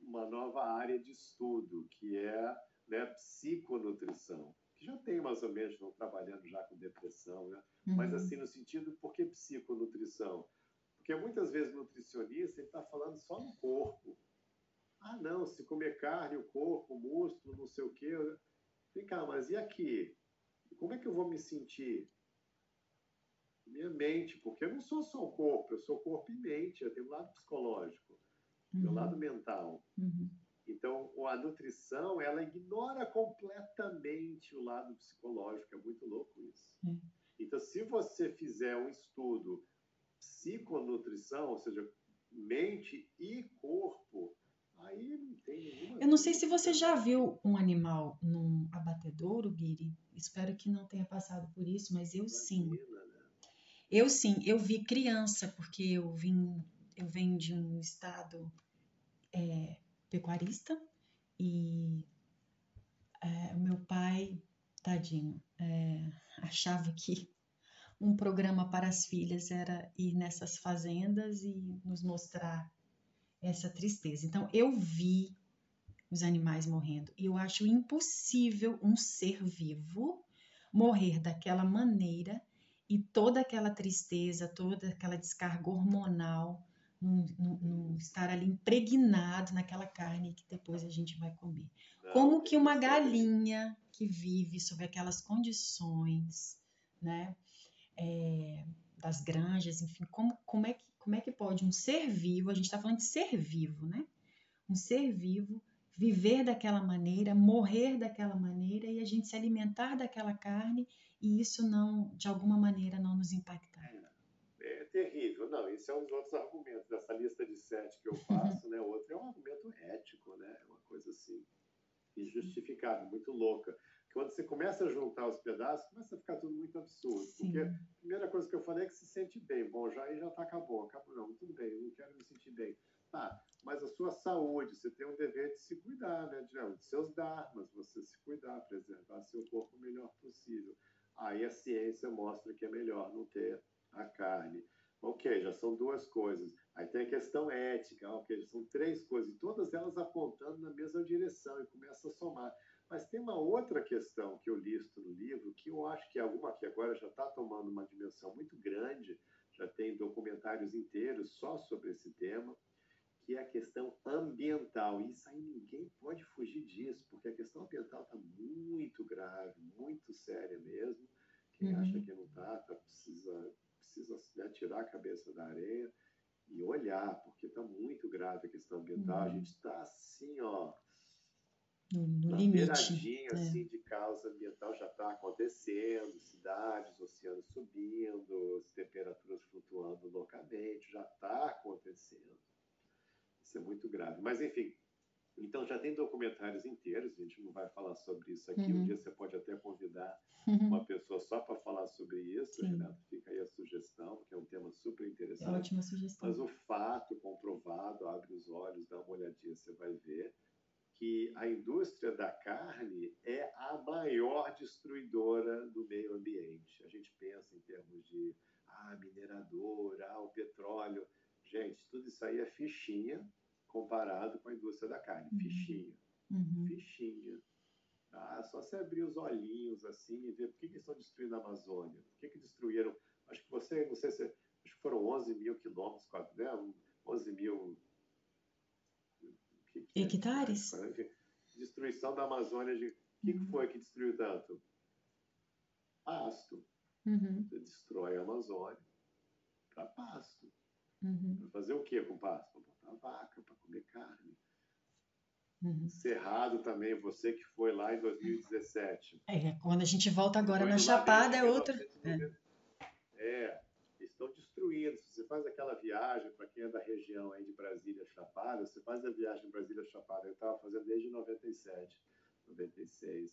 uma nova área de estudo que é né, psiconutrição que já tem mais ou menos estão trabalhando já com depressão né? Uhum. mas assim no sentido por que psiconutrição porque muitas vezes o nutricionista está falando só no corpo ah, não, se comer carne, o corpo, o músculo, não sei o quê. Vem cá, mas e aqui? Como é que eu vou me sentir? Minha mente, porque eu não sou só o corpo, eu sou corpo e mente, eu tenho um lado psicológico, uhum. meu lado mental. Uhum. Então, a nutrição, ela ignora completamente o lado psicológico, é muito louco isso. Uhum. Então, se você fizer um estudo psiconutrição, ou seja, mente e corpo, Aí não tem Eu não sei se você já viu um animal num abatedouro, Guiri. Espero que não tenha passado por isso, mas eu sim. Né? Eu sim, eu vi criança, porque eu vim, eu venho de um estado é, pecuarista e é, meu pai, tadinho, é, achava que um programa para as filhas era ir nessas fazendas e nos mostrar essa tristeza. Então, eu vi os animais morrendo e eu acho impossível um ser vivo morrer daquela maneira e toda aquela tristeza, toda aquela descarga hormonal não, não, não, estar ali impregnado naquela carne que depois a gente vai comer. Não, Como que uma é- galinha que vive sob aquelas condições, né, é, das granjas, enfim, como, como, é que, como é que pode um ser vivo, a gente está falando de ser vivo, né, um ser vivo viver daquela maneira, morrer daquela maneira e a gente se alimentar daquela carne e isso não, de alguma maneira, não nos impactar. Não, isso é um dos outros argumentos dessa lista de sete que eu faço, né? Outro é um argumento ético, né? É uma coisa assim injustificável, muito louca. Quando você começa a juntar os pedaços, começa a ficar tudo muito absurdo. Sim. Porque a primeira coisa que eu falei é que se sente bem. Bom, já aí já tá acabou, acabou não, tudo bem, eu não quero me sentir bem. Tá, mas a sua saúde, você tem um dever de se cuidar, né? De, de seus dharmas, você se cuidar, preservar seu corpo o melhor possível. Aí a ciência mostra que é melhor não ter a carne. Ok, já são duas coisas. Aí tem a questão ética, ok, já são três coisas, e todas elas apontando na mesma direção e começa a somar. Mas tem uma outra questão que eu listo no livro, que eu acho que é alguma que agora já está tomando uma dimensão muito grande, já tem documentários inteiros só sobre esse tema, que é a questão ambiental. E isso aí ninguém pode fugir disso, porque a questão ambiental está muito grave, muito séria mesmo. Quem Uhum. acha que não está, tá, precisa, precisa né, tirar a cabeça da areia e olhar, porque está muito grave a questão ambiental. A Uhum. gente está assim, ó, No, no na limite. beiradinha é. assim, de causa ambiental já está acontecendo, cidades, oceanos subindo, temperaturas flutuando loucamente, já está acontecendo. Isso é muito grave. Mas, enfim, então já tem documentários inteiros, a gente não vai falar sobre isso aqui. Um Uhum. dia você pode até convidar uma pessoa só para falar sobre isso, Sim. Renato. Fica aí a sugestão, porque é um tema super É interessante. ótima sugestão. Mas o fato comprovado, abre os olhos, dá uma olhadinha, você vai ver que a indústria da carne é a maior destruidora do meio ambiente. A gente pensa em termos de ah, mineradora, ah, o petróleo. Gente, tudo isso aí é fichinha comparado com a indústria da carne. Uhum. Fichinha, Uhum. fichinha. Ah, só você abrir os olhinhos assim e ver por que, que estão destruindo a Amazônia. Por que, que destruíram? Acho que você, não sei se acho que foram 11 mil quilômetros, né? 11 mil que que é? Hectares? Enfim, Destruição da Amazônia. De... O que, que Uhum. foi que destruiu tanto? Pasto. Uhum. Você destrói a Amazônia para pasto. Uhum. Para fazer o que com pasto? Para botar vaca, para comer carne. Uhum. Cerrado também, você que foi lá em 2017. É, quando a gente volta agora na Chapada é outra. 1990. É, estão destruindo. Se você faz aquela viagem, para quem é da região aí de Brasília Chapada, você faz a viagem Brasília Chapada, eu estava fazendo desde 97, 96.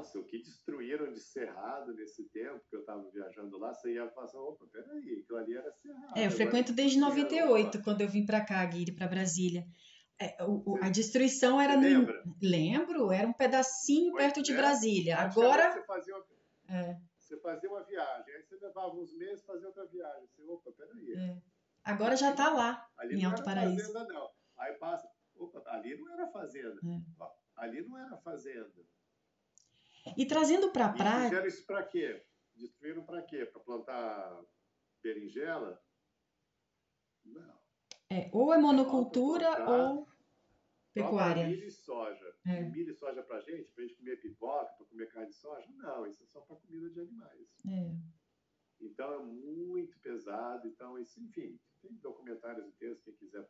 Nossa, o que destruíram de cerrado nesse tempo que eu estava viajando lá, você ia passar, opa, peraí, aquilo ali era cerrado. É, eu frequento desde destruíram, 98, opa. quando eu vim para cá, Guiri, para Brasília. É, o- a destruição era no. lembra? Lembro, era um pedacinho Pois perto de é. Brasília. Agora. Você fazia, uma, É, você fazia uma viagem, aí você levava uns meses fazia outra viagem. Você, opa, peraí. é. Agora já está lá, Ali em não Alto Paraíso. fazenda, não. Aí passa, opa, ali não era fazenda. É. Ali não era fazenda. E trazendo para a praia. fizeram isso para quê? Destruíram para quê? Para plantar berinjela? Não. É, ou é monocultura Autoplantar. ou pecuária. Milho e soja. É. Milho e soja para gente? Para gente comer pipoca, para comer carne de soja? Não, isso é só para comida de animais. É. Então é muito pesado. Então, isso, enfim, tem documentários inteiros, quem quiser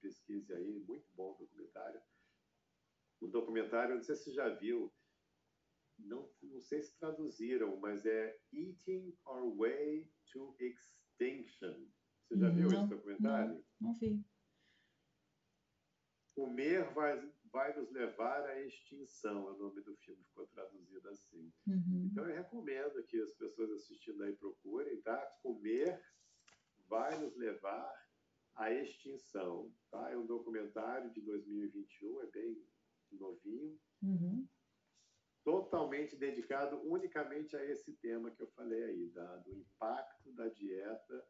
pesquise aí, muito bom documentário. O documentário, não sei se você já viu, não, não sei se traduziram, mas é Eating Our Way to Extinction. Você já viu Não, esse documentário? Não vi. Comer vai, vai nos levar à extinção, é o nome do filme, ficou traduzido assim. Uhum. Então eu recomendo que as pessoas assistindo aí procurem, tá? Comer vai nos levar à extinção, tá? É um documentário de 2021, é bem novinho, Uhum. Totalmente dedicado unicamente a esse tema que eu falei aí, da, do impacto da dieta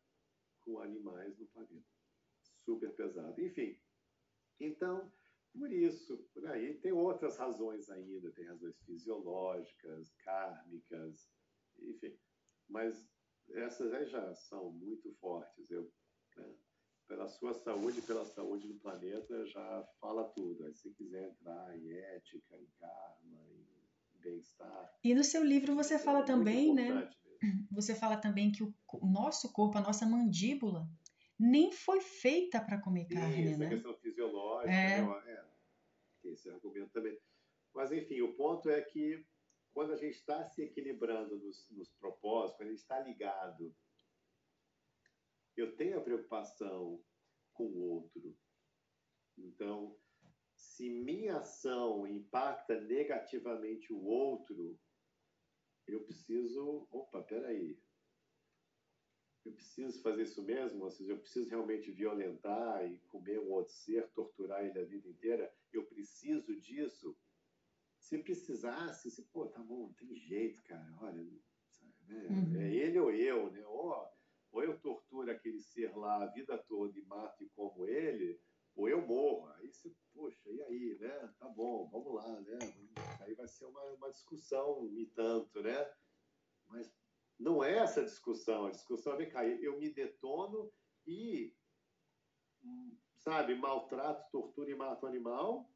com animais no planeta. Super pesado. Enfim, então, por isso, por aí, tem outras razões ainda, tem razões fisiológicas, kármicas, enfim. Mas essas aí já são muito fortes. Eu, né? pela sua saúde, pela saúde do planeta, já fala tudo. Aí, se quiser entrar em ética, em karma, bem-estar. E no seu livro você é fala também, né? Mesmo. Você fala também que o, nosso corpo, a nossa mandíbula, nem foi feita para comer carne, Isso, né? questão fisiológica, é. Né? é, tem esse argumento também. Mas, enfim, o ponto é que quando a gente está se equilibrando nos, nos propósitos, quando a gente está ligado, eu tenho a preocupação com o outro. Então, se minha ação impacta negativamente o outro, eu preciso. Opa, peraí. Eu preciso fazer isso mesmo? Ou seja, eu preciso realmente violentar e comer um outro ser, torturar ele a vida inteira? Eu preciso disso? Se precisasse, se, pô, tá bom, não tem jeito, cara, olha, sabe, né? uhum. é ele ou eu, né? Ou, ou eu torturo aquele ser lá a vida toda e mato e como ele, ou eu morro. Aí você, poxa, e aí, né? Tá bom, vamos lá, né? Aí vai ser uma, uma discussão e tanto, né? Mas não é essa discussão. A discussão é, vem cá, eu me detono e, hum, sabe, maltrato, torturo e mato o animal,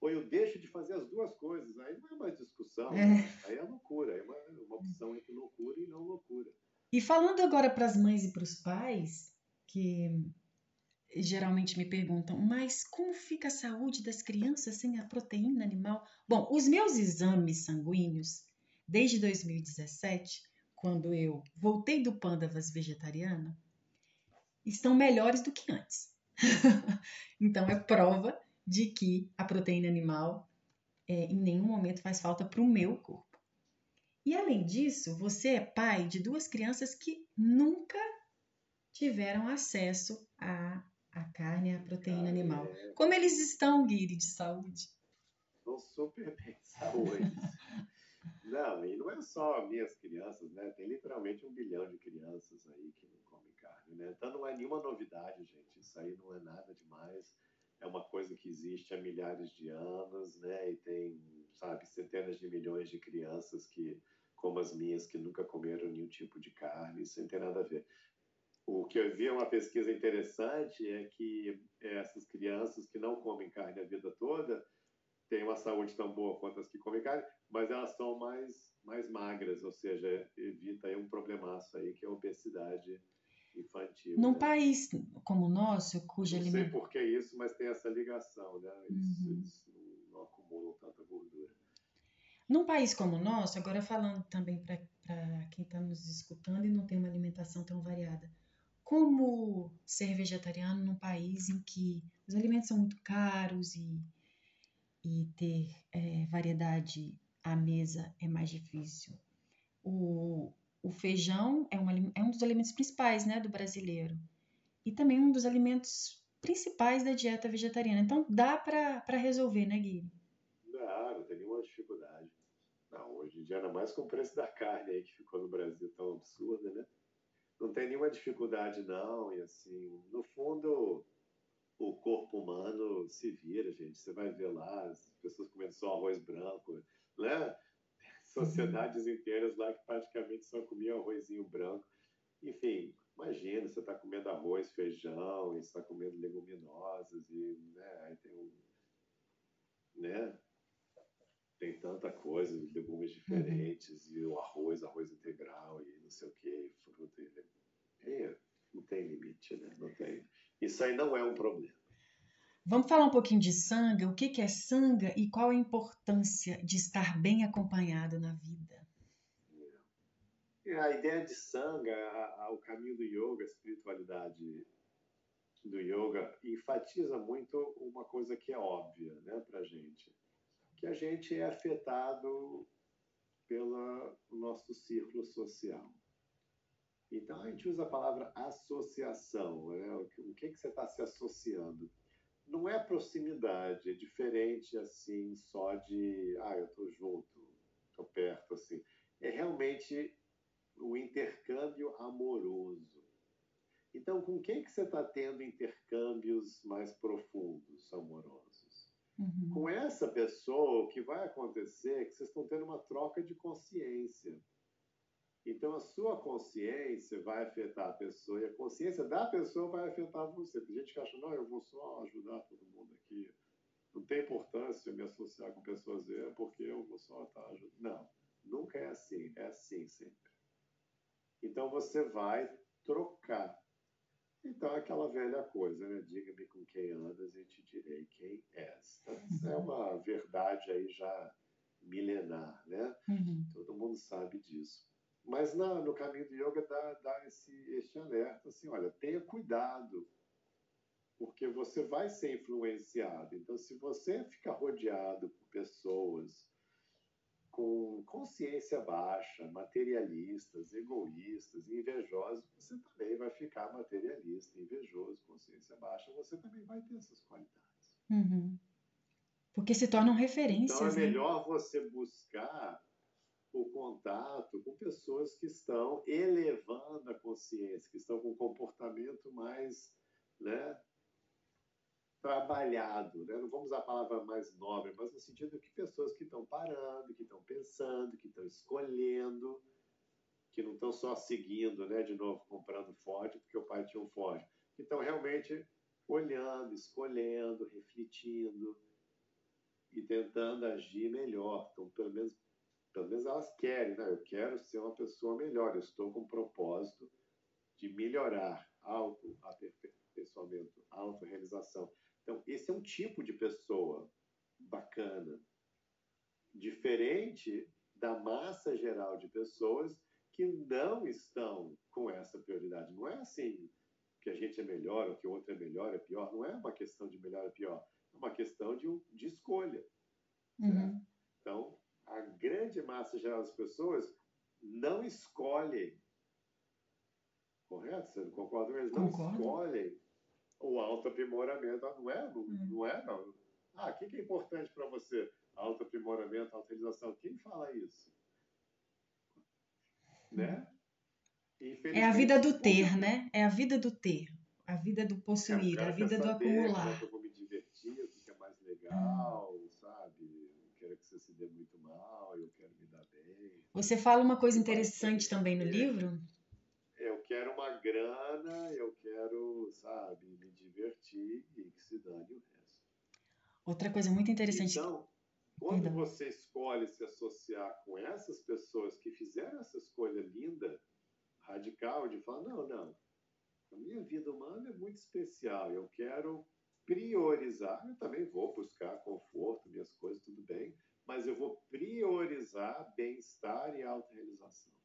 ou eu deixo de fazer as duas coisas. Aí não é mais discussão, é. Aí é loucura, aí é uma, uma opção entre loucura e não loucura. E falando agora para as mães e para os pais, que geralmente me perguntam, mas como fica a saúde das crianças sem a proteína animal? Bom, os meus exames sanguíneos, desde 2017, quando eu voltei do Pandavas vegetariana, estão melhores do que antes. então é prova de que a proteína animal é, em nenhum momento faz falta para o meu corpo. E além disso, você é pai de duas crianças que nunca tiveram acesso à, à carne, à proteína ah, animal. É. Como eles estão, Guiri, de saúde? Estão super bem de saúde. não, e não é só minhas crianças, né? Tem literalmente um bilhão de crianças aí que não comem carne, né? Então não é nenhuma novidade, gente. Isso aí não é nada demais é uma coisa que existe há milhares de anos, né? E tem, sabe, centenas de milhões de crianças que, como as minhas, que nunca comeram nenhum tipo de carne, isso não tem nada a ver. O que eu vi é uma pesquisa interessante é que essas crianças que não comem carne a vida toda têm uma saúde tão boa quanto as que comem carne, mas elas são mais, mais magras, ou seja, evita aí um problemaço aí que é a obesidade infantil. Num né? país como o nosso, cuja Não sei por que isso, mas tem essa ligação, né? Eles, uhum. eles não acumulam tanta gordura. Num país como o nosso, agora falando também para quem está nos escutando e não tem uma alimentação tão variada, como ser vegetariano num país em que os alimentos são muito caros e, e ter é, variedade à mesa é mais difícil? O, o feijão é, uma, é um dos alimentos principais né, do brasileiro e também um dos alimentos principais da dieta vegetariana. Então dá para resolver, né, Gui? Dá, não tem nenhuma dificuldade. Não, hoje em dia, ainda mais com o preço da carne aí que ficou no Brasil tão absurda, né? Não tem nenhuma dificuldade, não. E assim, no fundo, o corpo humano se vira, gente. Você vai ver lá as pessoas comendo só arroz branco, né? sociedades inteiras lá que praticamente só comiam arrozinho branco. Enfim, imagina, você está comendo arroz, feijão, e está comendo leguminosas, e né, aí tem um. Né? Tem tanta coisa, legumes diferentes, uhum. e o arroz, arroz integral, e não sei o que, fruta. E... É, não tem limite, né? Não tem. Isso aí não é um problema. Vamos falar um pouquinho de sanga, o que é sanga e qual a importância de estar bem acompanhado na vida? É, a ideia de sanga, o caminho do yoga, a espiritualidade do yoga, enfatiza muito uma coisa que é óbvia né, para a gente, que a gente é afetado pelo nosso círculo social. Então a gente usa a palavra associação. Né? O que, que você está se associando? não é proximidade, é diferente assim só de ah, eu tô junto, tô perto assim. É realmente o intercâmbio amoroso. Então, com quem que você está tendo intercâmbios mais profundos, amorosos? Uhum. Com essa pessoa, o que vai acontecer é que vocês estão tendo uma troca de consciência. Então, a sua consciência vai afetar a pessoa e a consciência da pessoa vai afetar você. Tem gente que acha, não, eu vou só ajudar todo mundo aqui. Não tem importância me associar com pessoas Z porque eu vou só estar ajudando. Não, nunca é assim. É assim sempre. Então, você vai trocar. Então, aquela velha coisa, né? Diga-me com quem andas e te direi quem és. Isso é uma verdade aí já milenar, né? Uhum. Todo mundo sabe disso. Mas na, no caminho do yoga dá, dá esse, esse alerta, assim, olha, tenha cuidado, porque você vai ser influenciado. Então, se você ficar rodeado por pessoas com consciência baixa, materialistas, egoístas, invejosos, você também vai ficar materialista, invejoso, consciência baixa, você também vai ter essas qualidades. Uhum. Porque se tornam referências. Então é né? melhor você buscar o contato com pessoas que estão elevando a consciência, que estão com um comportamento mais né, trabalhado. Né? Não vamos usar a palavra mais nobre, mas no sentido que pessoas que estão parando, que estão pensando, que estão escolhendo, que não estão só seguindo, né, de novo, comprando Ford, porque o pai tinha um Ford. Que estão realmente olhando, escolhendo, refletindo e tentando agir melhor. Então, pelo menos pelo menos elas querem, né? Eu quero ser uma pessoa melhor, eu estou com o propósito de melhorar, auto-aperfeiçoamento, auto-realização. Então, esse é um tipo de pessoa bacana, diferente da massa geral de pessoas que não estão com essa prioridade. Não é assim que a gente é melhor ou que o outro é melhor, é pior. Não é uma questão de melhor ou pior. É uma questão de, de escolha. Uhum. Então, a grande massa geral das pessoas não escolhem. Correto? Você não concorda? Eles não Concordo. escolhem o autoaprimoramento. Ah, não é? Não, hum. não é, não. Ah, o que é importante para você? Autoaprimoramento, autorização. Quem fala isso? Né? É a vida do ter, né? É a vida do ter. A vida do possuir, é, a vida do acumular. Eu vou me divertir, o que é mais legal, hum. sabe? quero que você se dê muito mal, eu quero me dar bem. Você fala uma coisa interessante também no livro? Quero uma grana, eu quero, sabe, me divertir e que se dane o resto. Outra coisa muito interessante. Então, quando Perdão. você escolhe se associar com essas pessoas que fizeram essa escolha linda, radical, de falar, não, não, a minha vida humana é muito especial, eu quero priorizar, eu também vou buscar conforto, minhas coisas, tudo bem, mas eu vou priorizar bem-estar e autorrealização.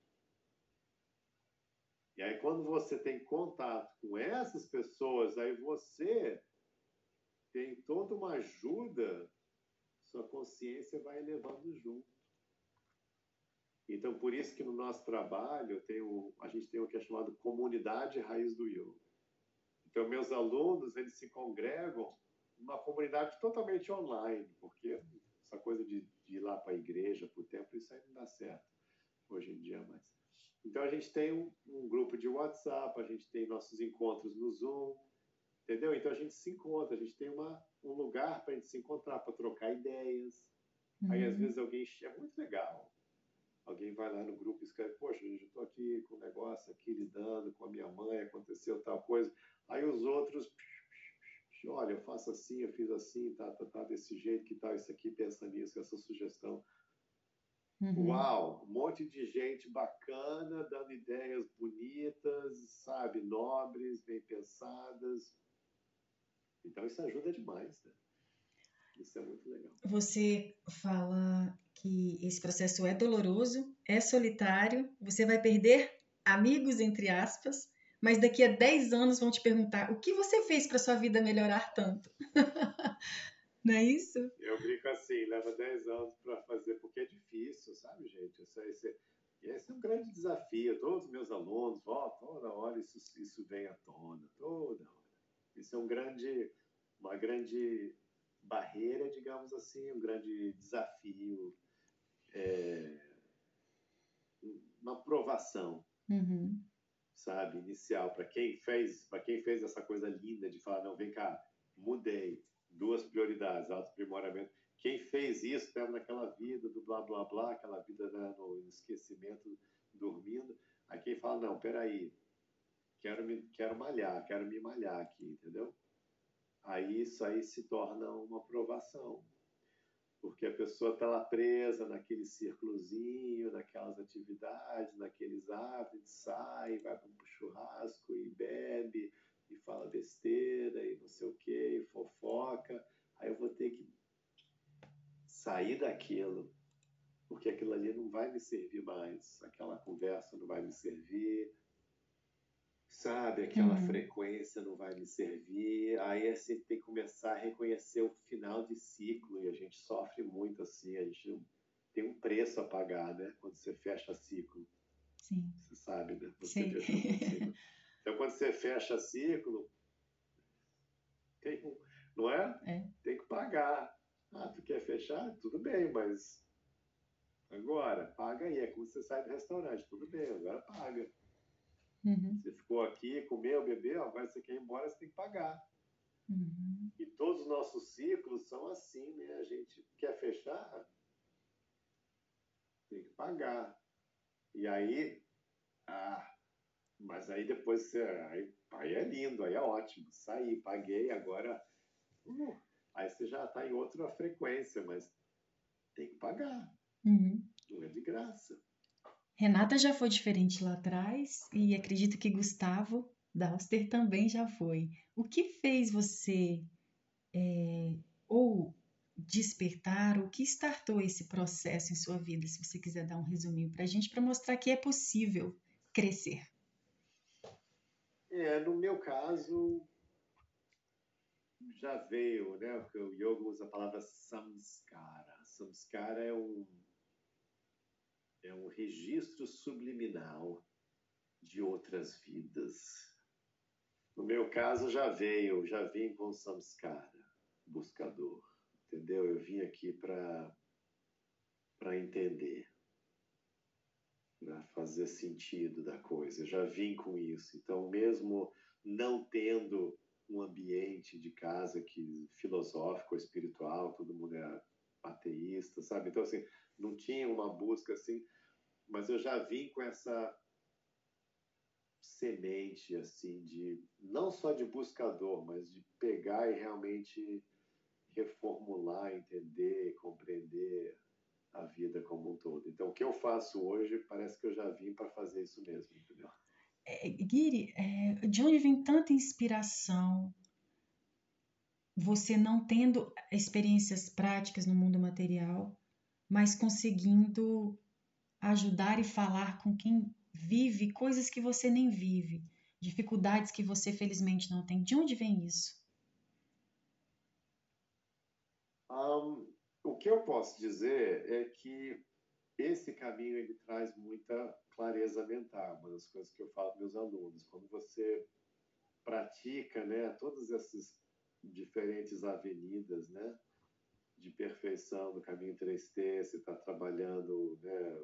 E aí, quando você tem contato com essas pessoas, aí você tem toda uma ajuda, sua consciência vai elevando junto. Então, por isso que no nosso trabalho tem o, a gente tem o que é chamado comunidade raiz do yoga. Então, meus alunos, eles se congregam numa comunidade totalmente online, porque essa coisa de, de ir lá para a igreja, para o templo, isso aí não dá certo hoje em dia mais. Então, a gente tem um, um grupo de WhatsApp, a gente tem nossos encontros no Zoom, entendeu? Então, a gente se encontra, a gente tem uma, um lugar para a gente se encontrar, para trocar ideias. Uhum. Aí, às uhum. vezes, alguém... É muito legal. Alguém vai lá no grupo e escreve, poxa, eu estou aqui com um negócio aqui, lidando com a minha mãe, aconteceu tal coisa. Aí os outros, olha, eu faço assim, eu fiz assim, tá, tá, tá desse jeito, que tal isso aqui, pensa nisso, essa sugestão. Uhum. Uau, um monte de gente bacana, dando ideias bonitas, sabe, nobres, bem pensadas. Então isso ajuda demais, né? Isso é muito legal. Você fala que esse processo é doloroso, é solitário, você vai perder amigos, entre aspas, mas daqui a 10 anos vão te perguntar o que você fez para sua vida melhorar tanto. Não é isso? Eu brinco assim, leva 10 anos para fazer, porque é difícil, sabe, gente? Isso, isso, esse é um grande desafio. Todos os meus alunos, ó, toda hora isso, isso vem à tona, toda hora. Isso é um grande, uma grande barreira, digamos assim, um grande desafio, é, uma provação. Uhum sabe, inicial, para quem fez, para quem fez essa coisa linda de falar, não, vem cá, mudei, duas prioridades, auto-aprimoramento. Quem fez isso estava naquela vida do blá blá blá, aquela vida né, no esquecimento dormindo. Aí quem fala, não, peraí, quero, me, quero malhar, quero me malhar aqui, entendeu? Aí isso aí se torna uma provação. Porque a pessoa está lá presa naquele círculozinho, naquelas atividades, naqueles hábitos, sai, vai para um churrasco e bebe, e fala besteira, e não sei o quê, e fofoca. Aí eu vou ter que sair daquilo, porque aquilo ali não vai me servir mais, aquela conversa não vai me servir, sabe? Aquela uhum. frequência não vai me servir. Aí a gente tem que começar a reconhecer o final de ciclo e a gente sofre muito assim. A gente tem um preço a pagar, né? Quando você fecha ciclo. Sim. Você sabe, né? Você Sim. ciclo. Então, quando você fecha ciclo, tem, não é? é? Tem que pagar. Ah, tu quer fechar? Tudo bem, mas agora, paga aí. É como você sai do restaurante. Tudo bem, agora paga. Uhum. Você ficou aqui, comeu, bebeu, agora você quer ir embora, você tem que pagar. Uhum. E todos os nossos ciclos são assim, né? A gente quer fechar, tem que pagar. E aí, ah, mas aí depois você, aí, aí é lindo, aí é ótimo. Saí, paguei, agora. Uh, aí você já está em outra frequência, mas tem que pagar. Uhum. Não é de graça. Renata já foi diferente lá atrás e acredito que Gustavo Dauster também já foi. O que fez você é, ou despertar, o que startou esse processo em sua vida? Se você quiser dar um resuminho para a gente, para mostrar que é possível crescer. É, no meu caso, já veio, né? O yoga usa a palavra samskara. Samskara é um é um registro subliminal de outras vidas. No meu caso, já veio, já vim com samskara, buscador, entendeu? Eu vim aqui para entender, para fazer sentido da coisa. Eu já vim com isso. Então, mesmo não tendo um ambiente de casa que filosófico, espiritual, todo mundo é ateísta, sabe? Então, assim, não tinha uma busca assim mas eu já vim com essa semente assim de não só de buscador, mas de pegar e realmente reformular, entender, compreender a vida como um todo. Então, o que eu faço hoje parece que eu já vim para fazer isso mesmo, entendeu? É, Guiri, é, de onde vem tanta inspiração? Você não tendo experiências práticas no mundo material, mas conseguindo ajudar e falar com quem vive coisas que você nem vive, dificuldades que você felizmente não tem. De onde vem isso? Um, o que eu posso dizer é que esse caminho ele traz muita clareza mental. Uma das coisas que eu falo para meus alunos, quando você pratica, né, todas essas diferentes avenidas, né, de perfeição do caminho 3T, você está trabalhando, né,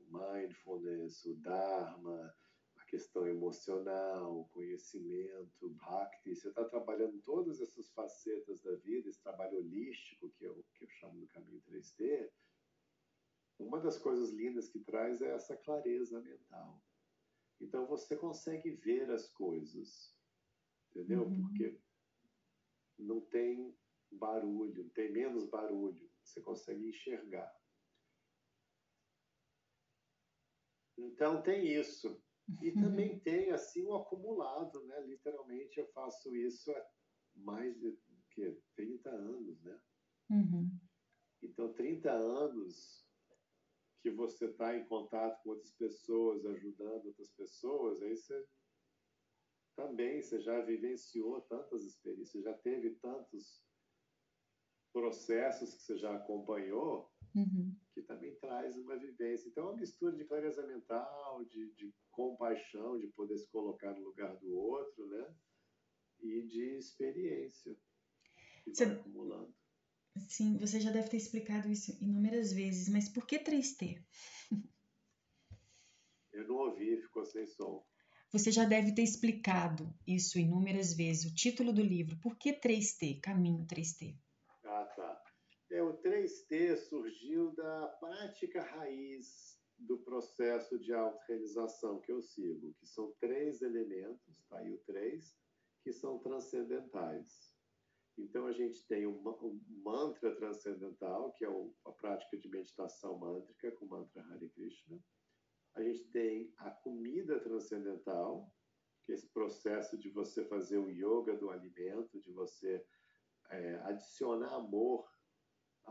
mindfulness, o Dharma, questão emocional, conhecimento, Bhakti. Você está trabalhando todas essas facetas da vida, esse trabalho holístico, que eu, que eu chamo do caminho 3D. Uma das coisas lindas que traz é essa clareza mental. Então você consegue ver as coisas, entendeu? Uhum. Porque não tem barulho, tem menos barulho, você consegue enxergar. Então tem isso. E também tem assim o acumulado, né? Literalmente eu faço isso há mais de que 30 anos, né? Uhum. Então 30 anos que você está em contato com outras pessoas, ajudando outras pessoas, aí você também você já vivenciou tantas experiências, já teve tantos processos que você já acompanhou uhum. Que também traz uma vivência. Então, é uma mistura de clareza mental, de, de compaixão, de poder se colocar no lugar do outro, né? E de experiência que você... vai acumulando. Sim, você já deve ter explicado isso inúmeras vezes, mas por que 3T? Eu não ouvi, ficou sem som. Você já deve ter explicado isso inúmeras vezes, o título do livro. Por que 3T? Caminho 3T. É, o 3T surgiu da prática raiz do processo de autorrealização que eu sigo, que são três elementos, tá aí o três, que são transcendentais. Então, a gente tem um, um mantra transcendental, que é o, a prática de meditação mântrica com o mantra Hare Krishna. A gente tem a comida transcendental, que é esse processo de você fazer o yoga do alimento, de você é, adicionar amor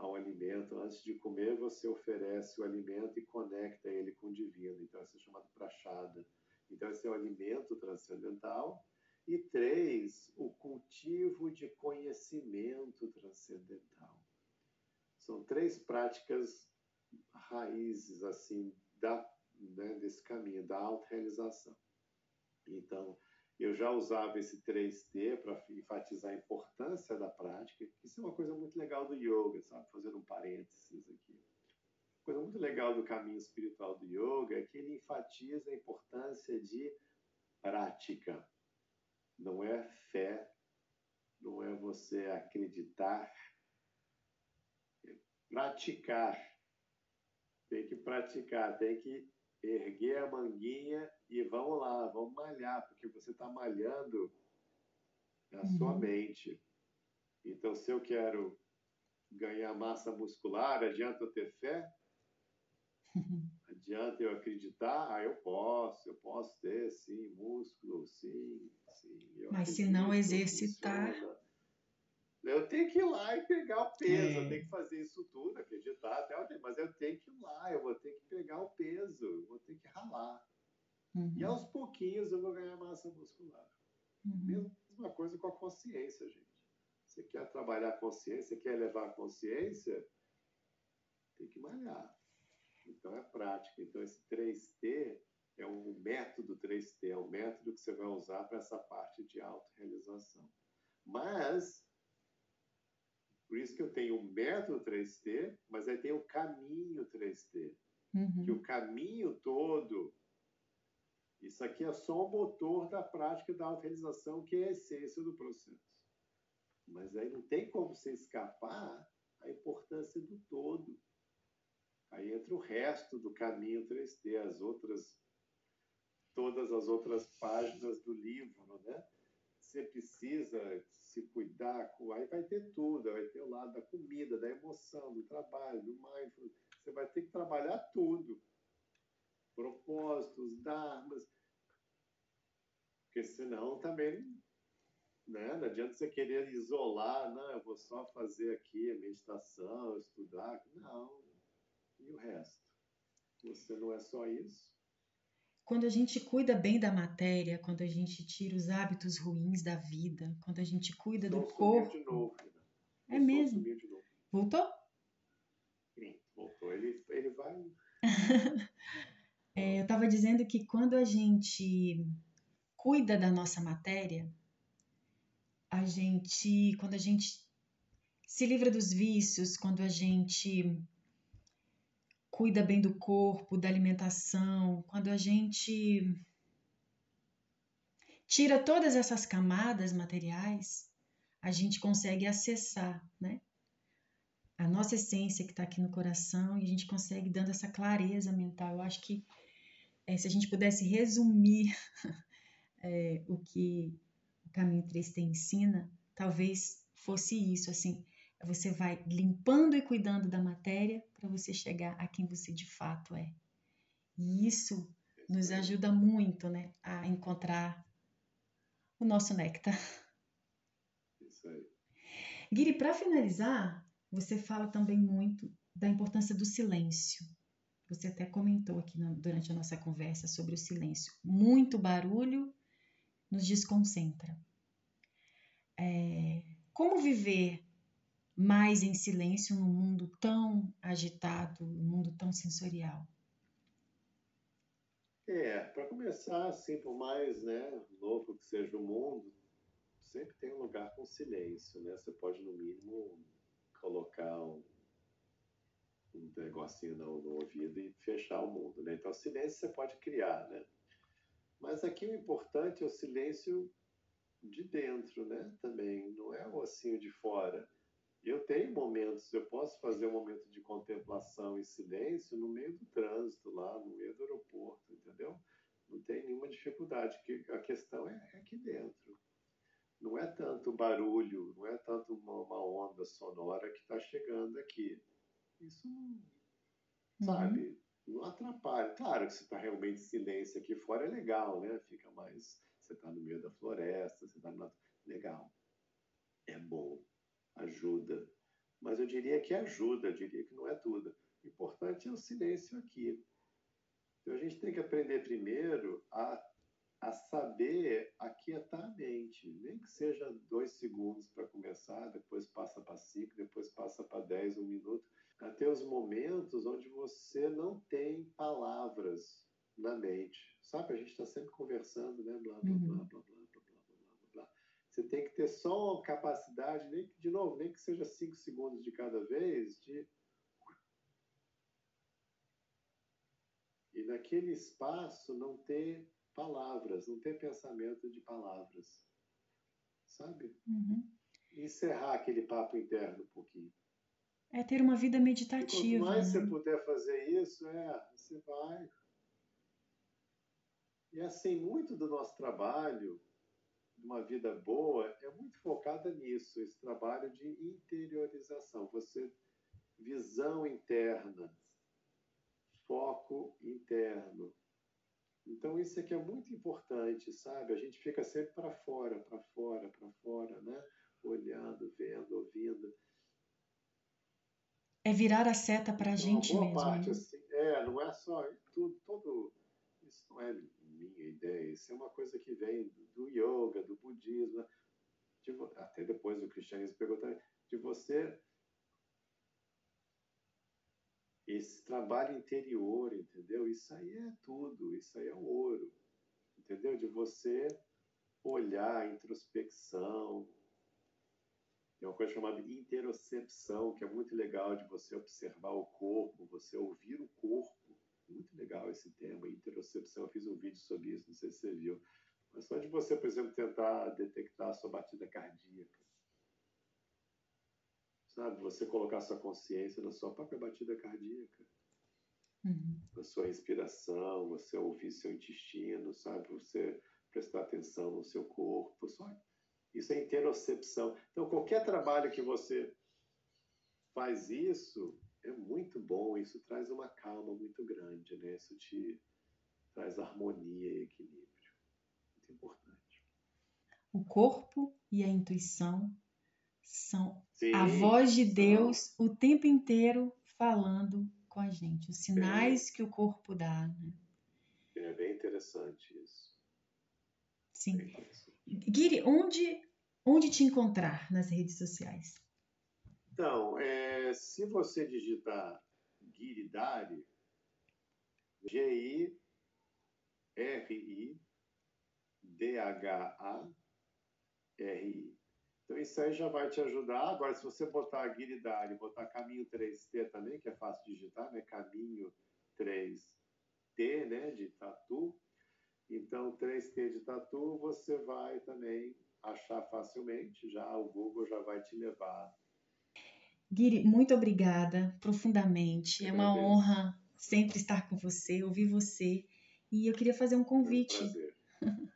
ao alimento. Antes de comer, você oferece o alimento e conecta ele com o divino. Então, isso é chamado prachada. Então, esse é o alimento transcendental. E três, o cultivo de conhecimento transcendental. São três práticas raízes assim da, né, desse caminho da autorrealização. Então, eu já usava esse 3D para enfatizar a importância da prática. Isso é uma coisa muito legal do yoga, sabe? Fazendo um parênteses aqui. Uma coisa muito legal do caminho espiritual do yoga é que ele enfatiza a importância de prática. Não é fé, não é você acreditar, é praticar. Tem que praticar, tem que erguer a manguinha e vamos lá, vamos malhar, porque você está malhando a uhum. sua mente. Então, se eu quero ganhar massa muscular, adianta eu ter fé? Adianta eu acreditar? Ah, eu posso, eu posso ter, sim, músculo, sim, sim. Mas se não exercitar. Funciona. Eu tenho que ir lá e pegar o peso, é. eu tenho que fazer isso tudo, acreditar até o tempo, mas eu tenho que ir lá, eu vou ter que pegar o peso, eu vou ter que ralar. Uhum. E aos pouquinhos eu vou ganhar massa muscular. Uhum. Mesma coisa com a consciência, gente. Você quer trabalhar a consciência, quer levar a consciência, tem que malhar. Então é prática. Então esse 3T é um método 3T, é um método que você vai usar para essa parte de autorrealização. Mas por isso que eu tenho o método 3T, mas aí tem o caminho 3T. Uhum. Que o caminho todo, isso aqui é só o motor da prática da autorrealização, que é a essência do processo. Mas aí não tem como você escapar a importância do todo. Aí entra o resto do caminho 3T, as outras, todas as outras páginas do livro, né? Você precisa se cuidar, aí vai ter tudo, vai ter o lado da comida, da emoção, do trabalho, do mindfulness. Você vai ter que trabalhar tudo. Propósitos, dharmas. Porque senão também né? não adianta você querer isolar, não, eu vou só fazer aqui a meditação, estudar. Não. E o resto? Você não é só isso? Quando a gente cuida bem da matéria, quando a gente tira os hábitos ruins da vida, quando a gente cuida do corpo. De novo, né? É mesmo. Voltou? Sim, voltou. Ele, ele vai. é, eu estava dizendo que quando a gente cuida da nossa matéria, a gente, quando a gente se livra dos vícios, quando a gente cuida bem do corpo, da alimentação, quando a gente tira todas essas camadas materiais, a gente consegue acessar, né? A nossa essência que está aqui no coração e a gente consegue dando essa clareza mental. Eu acho que é, se a gente pudesse resumir é, o que o caminho 3T ensina, talvez fosse isso, assim, você vai limpando e cuidando da matéria para você chegar a quem você de fato é. E isso nos ajuda muito, né, a encontrar o nosso néctar. Isso aí. Guiri, para finalizar, você fala também muito da importância do silêncio. Você até comentou aqui na, durante a nossa conversa sobre o silêncio. Muito barulho nos desconcentra. É, como viver mais em silêncio num mundo tão agitado, num mundo tão sensorial? É, para começar, assim, por mais né, louco que seja o mundo, sempre tem um lugar com silêncio, né? Você pode, no mínimo, colocar um, um negocinho no, no, ouvido e fechar o mundo, né? Então, silêncio você pode criar, né? Mas aqui o importante é o silêncio de dentro, né? Também, não é o assim de fora Eu tenho momentos, eu posso fazer um momento de contemplação e silêncio no meio do trânsito, lá no meio do aeroporto, entendeu? Não tem nenhuma dificuldade. A questão é, é aqui dentro. Não é tanto barulho, não é tanto uma onda sonora que está chegando aqui. Isso não, uhum. sabe, não atrapalha. Claro que se está realmente silêncio aqui fora é legal, né? Fica mais. Você está no meio da floresta, você está na. Legal. É bom ajuda. Mas eu diria que ajuda, eu diria que não é tudo. O importante é o silêncio aqui. Então a gente tem que aprender primeiro a, a saber aquietar a mente. Nem que seja dois segundos para começar, depois passa para cinco, depois passa para dez, um minuto. Até os momentos onde você não tem palavras na mente. Sabe, a gente está sempre conversando, né? Blá, blá, blá, blá, blá. Você tem que ter só capacidade, nem que, de novo, nem que seja cinco segundos de cada vez, de. E naquele espaço não ter palavras, não ter pensamento de palavras. Sabe? Uhum. Encerrar aquele papo interno um pouquinho. É ter uma vida meditativa. E quanto mais né? você puder fazer isso, é, você vai. E assim, muito do nosso trabalho uma vida boa é muito focada nisso, esse trabalho de interiorização, você visão interna, foco interno. Então isso aqui é muito importante, sabe? A gente fica sempre para fora, para fora, para fora, né? Olhando, vendo, ouvindo. É virar a seta para a gente boa mesmo. Parte, né? assim, é, não é só tudo, todo isso não é minha ideia, isso é uma coisa que vem do, do yoga, do budismo, de, até depois do cristianismo pegou também, de você esse trabalho interior, entendeu? Isso aí é tudo, isso aí é o ouro, entendeu? De você olhar, introspecção. Tem uma coisa chamada interocepção, que é muito legal de você observar o corpo, você ouvir o corpo muito legal esse tema, interocepção. Eu fiz um vídeo sobre isso, não sei se você viu. Mas só de você, por exemplo, tentar detectar a sua batida cardíaca. Sabe? Você colocar sua consciência na sua própria batida cardíaca. Uhum. Na sua respiração, você ouvir seu intestino, sabe? Você prestar atenção no seu corpo. Só isso é interocepção. Então, qualquer trabalho que você faz isso, é muito bom, isso traz uma calma muito grande, né? Isso te traz harmonia e equilíbrio. Muito importante. O corpo e a intuição são Sim, a voz de Deus o tempo inteiro falando com a gente, os sinais que o corpo dá. Né? É bem interessante isso. Sim. Guiri, onde, onde te encontrar nas redes sociais? Então, é, se você digitar Giridhari, G-I-R-I-D-H-A-R-I. Então, isso aí já vai te ajudar. Agora, se você botar Giridhari, botar caminho 3T também, que é fácil digitar, né? Caminho 3T, né? De tatu. Então, 3T de tatu, você vai também achar facilmente. Já o Google já vai te levar Guiri, muito obrigada profundamente. É uma honra sempre estar com você, ouvir você. E eu queria fazer um convite. É um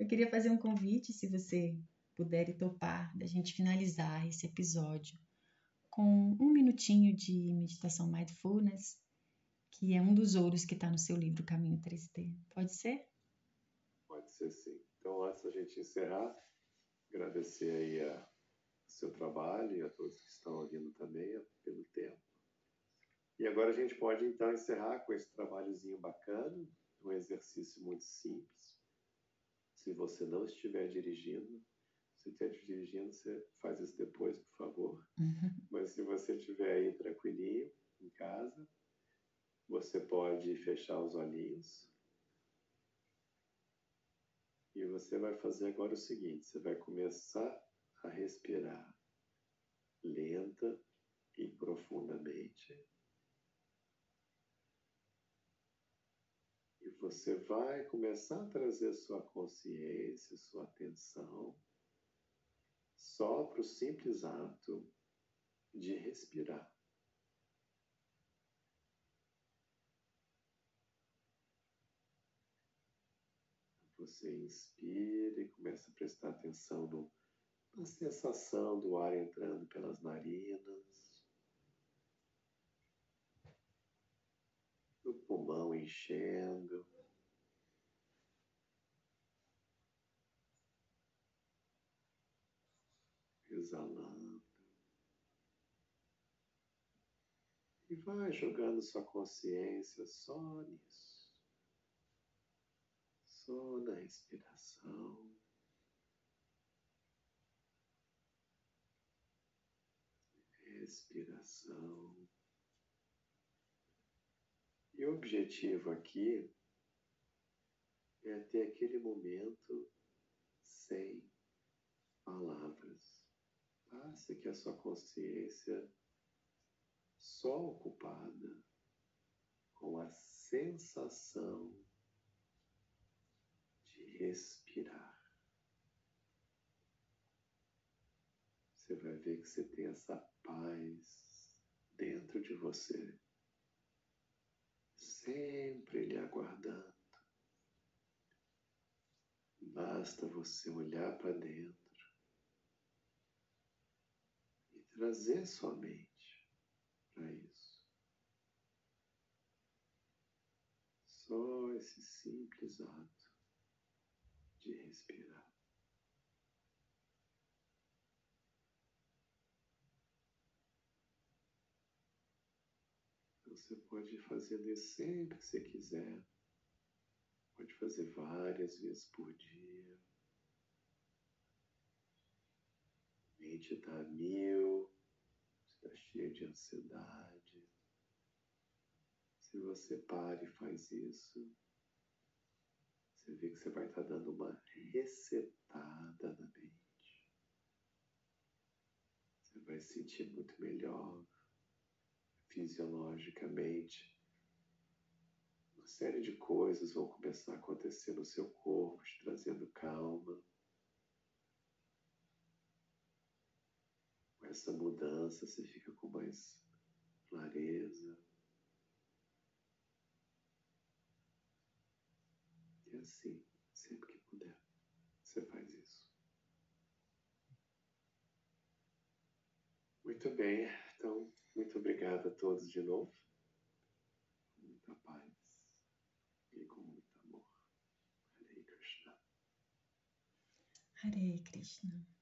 eu queria fazer um convite, se você puder e topar, da gente finalizar esse episódio com um minutinho de meditação mindfulness, que é um dos ouros que está no seu livro Caminho 3D. Pode ser? Ser sim. Então, antes da gente encerrar, agradecer aí a seu trabalho e a todos que estão ouvindo também pelo tempo. E agora a gente pode então encerrar com esse trabalhozinho bacana, um exercício muito simples. Se você não estiver dirigindo, se estiver dirigindo, você faz isso depois, por favor. Uhum. Mas se você estiver aí tranquilinho em casa, você pode fechar os olhinhos. E você vai fazer agora o seguinte: você vai começar a respirar lenta e profundamente. E você vai começar a trazer sua consciência, sua atenção, só para o simples ato de respirar. Você inspira e começa a prestar atenção no, na sensação do ar entrando pelas narinas, do pulmão enchendo. Exalando. E vai jogando sua consciência só nisso só na respiração. Respiração. E o objetivo aqui é ter aquele momento sem palavras. Passe que a sua consciência só ocupada com a sensação respirar. Você vai ver que você tem essa paz dentro de você, sempre lhe aguardando. Basta você olhar para dentro e trazer sua mente para isso. Só esse simples ato de respirar. Você pode fazendo isso sempre que você quiser. Pode fazer várias vezes por dia. Mente está a mil, está cheia de ansiedade. Se você para e faz isso, você vê que você vai estar dando uma resetada na mente. Você vai se sentir muito melhor fisiologicamente. Uma série de coisas vão começar a acontecer no seu corpo, te trazendo calma. Com essa mudança, você fica com mais clareza. assim, sempre que puder, você faz isso. Muito bem, então, muito obrigado a todos de novo. Com muita paz e com muito amor. Hare Krishna. Hare Krishna.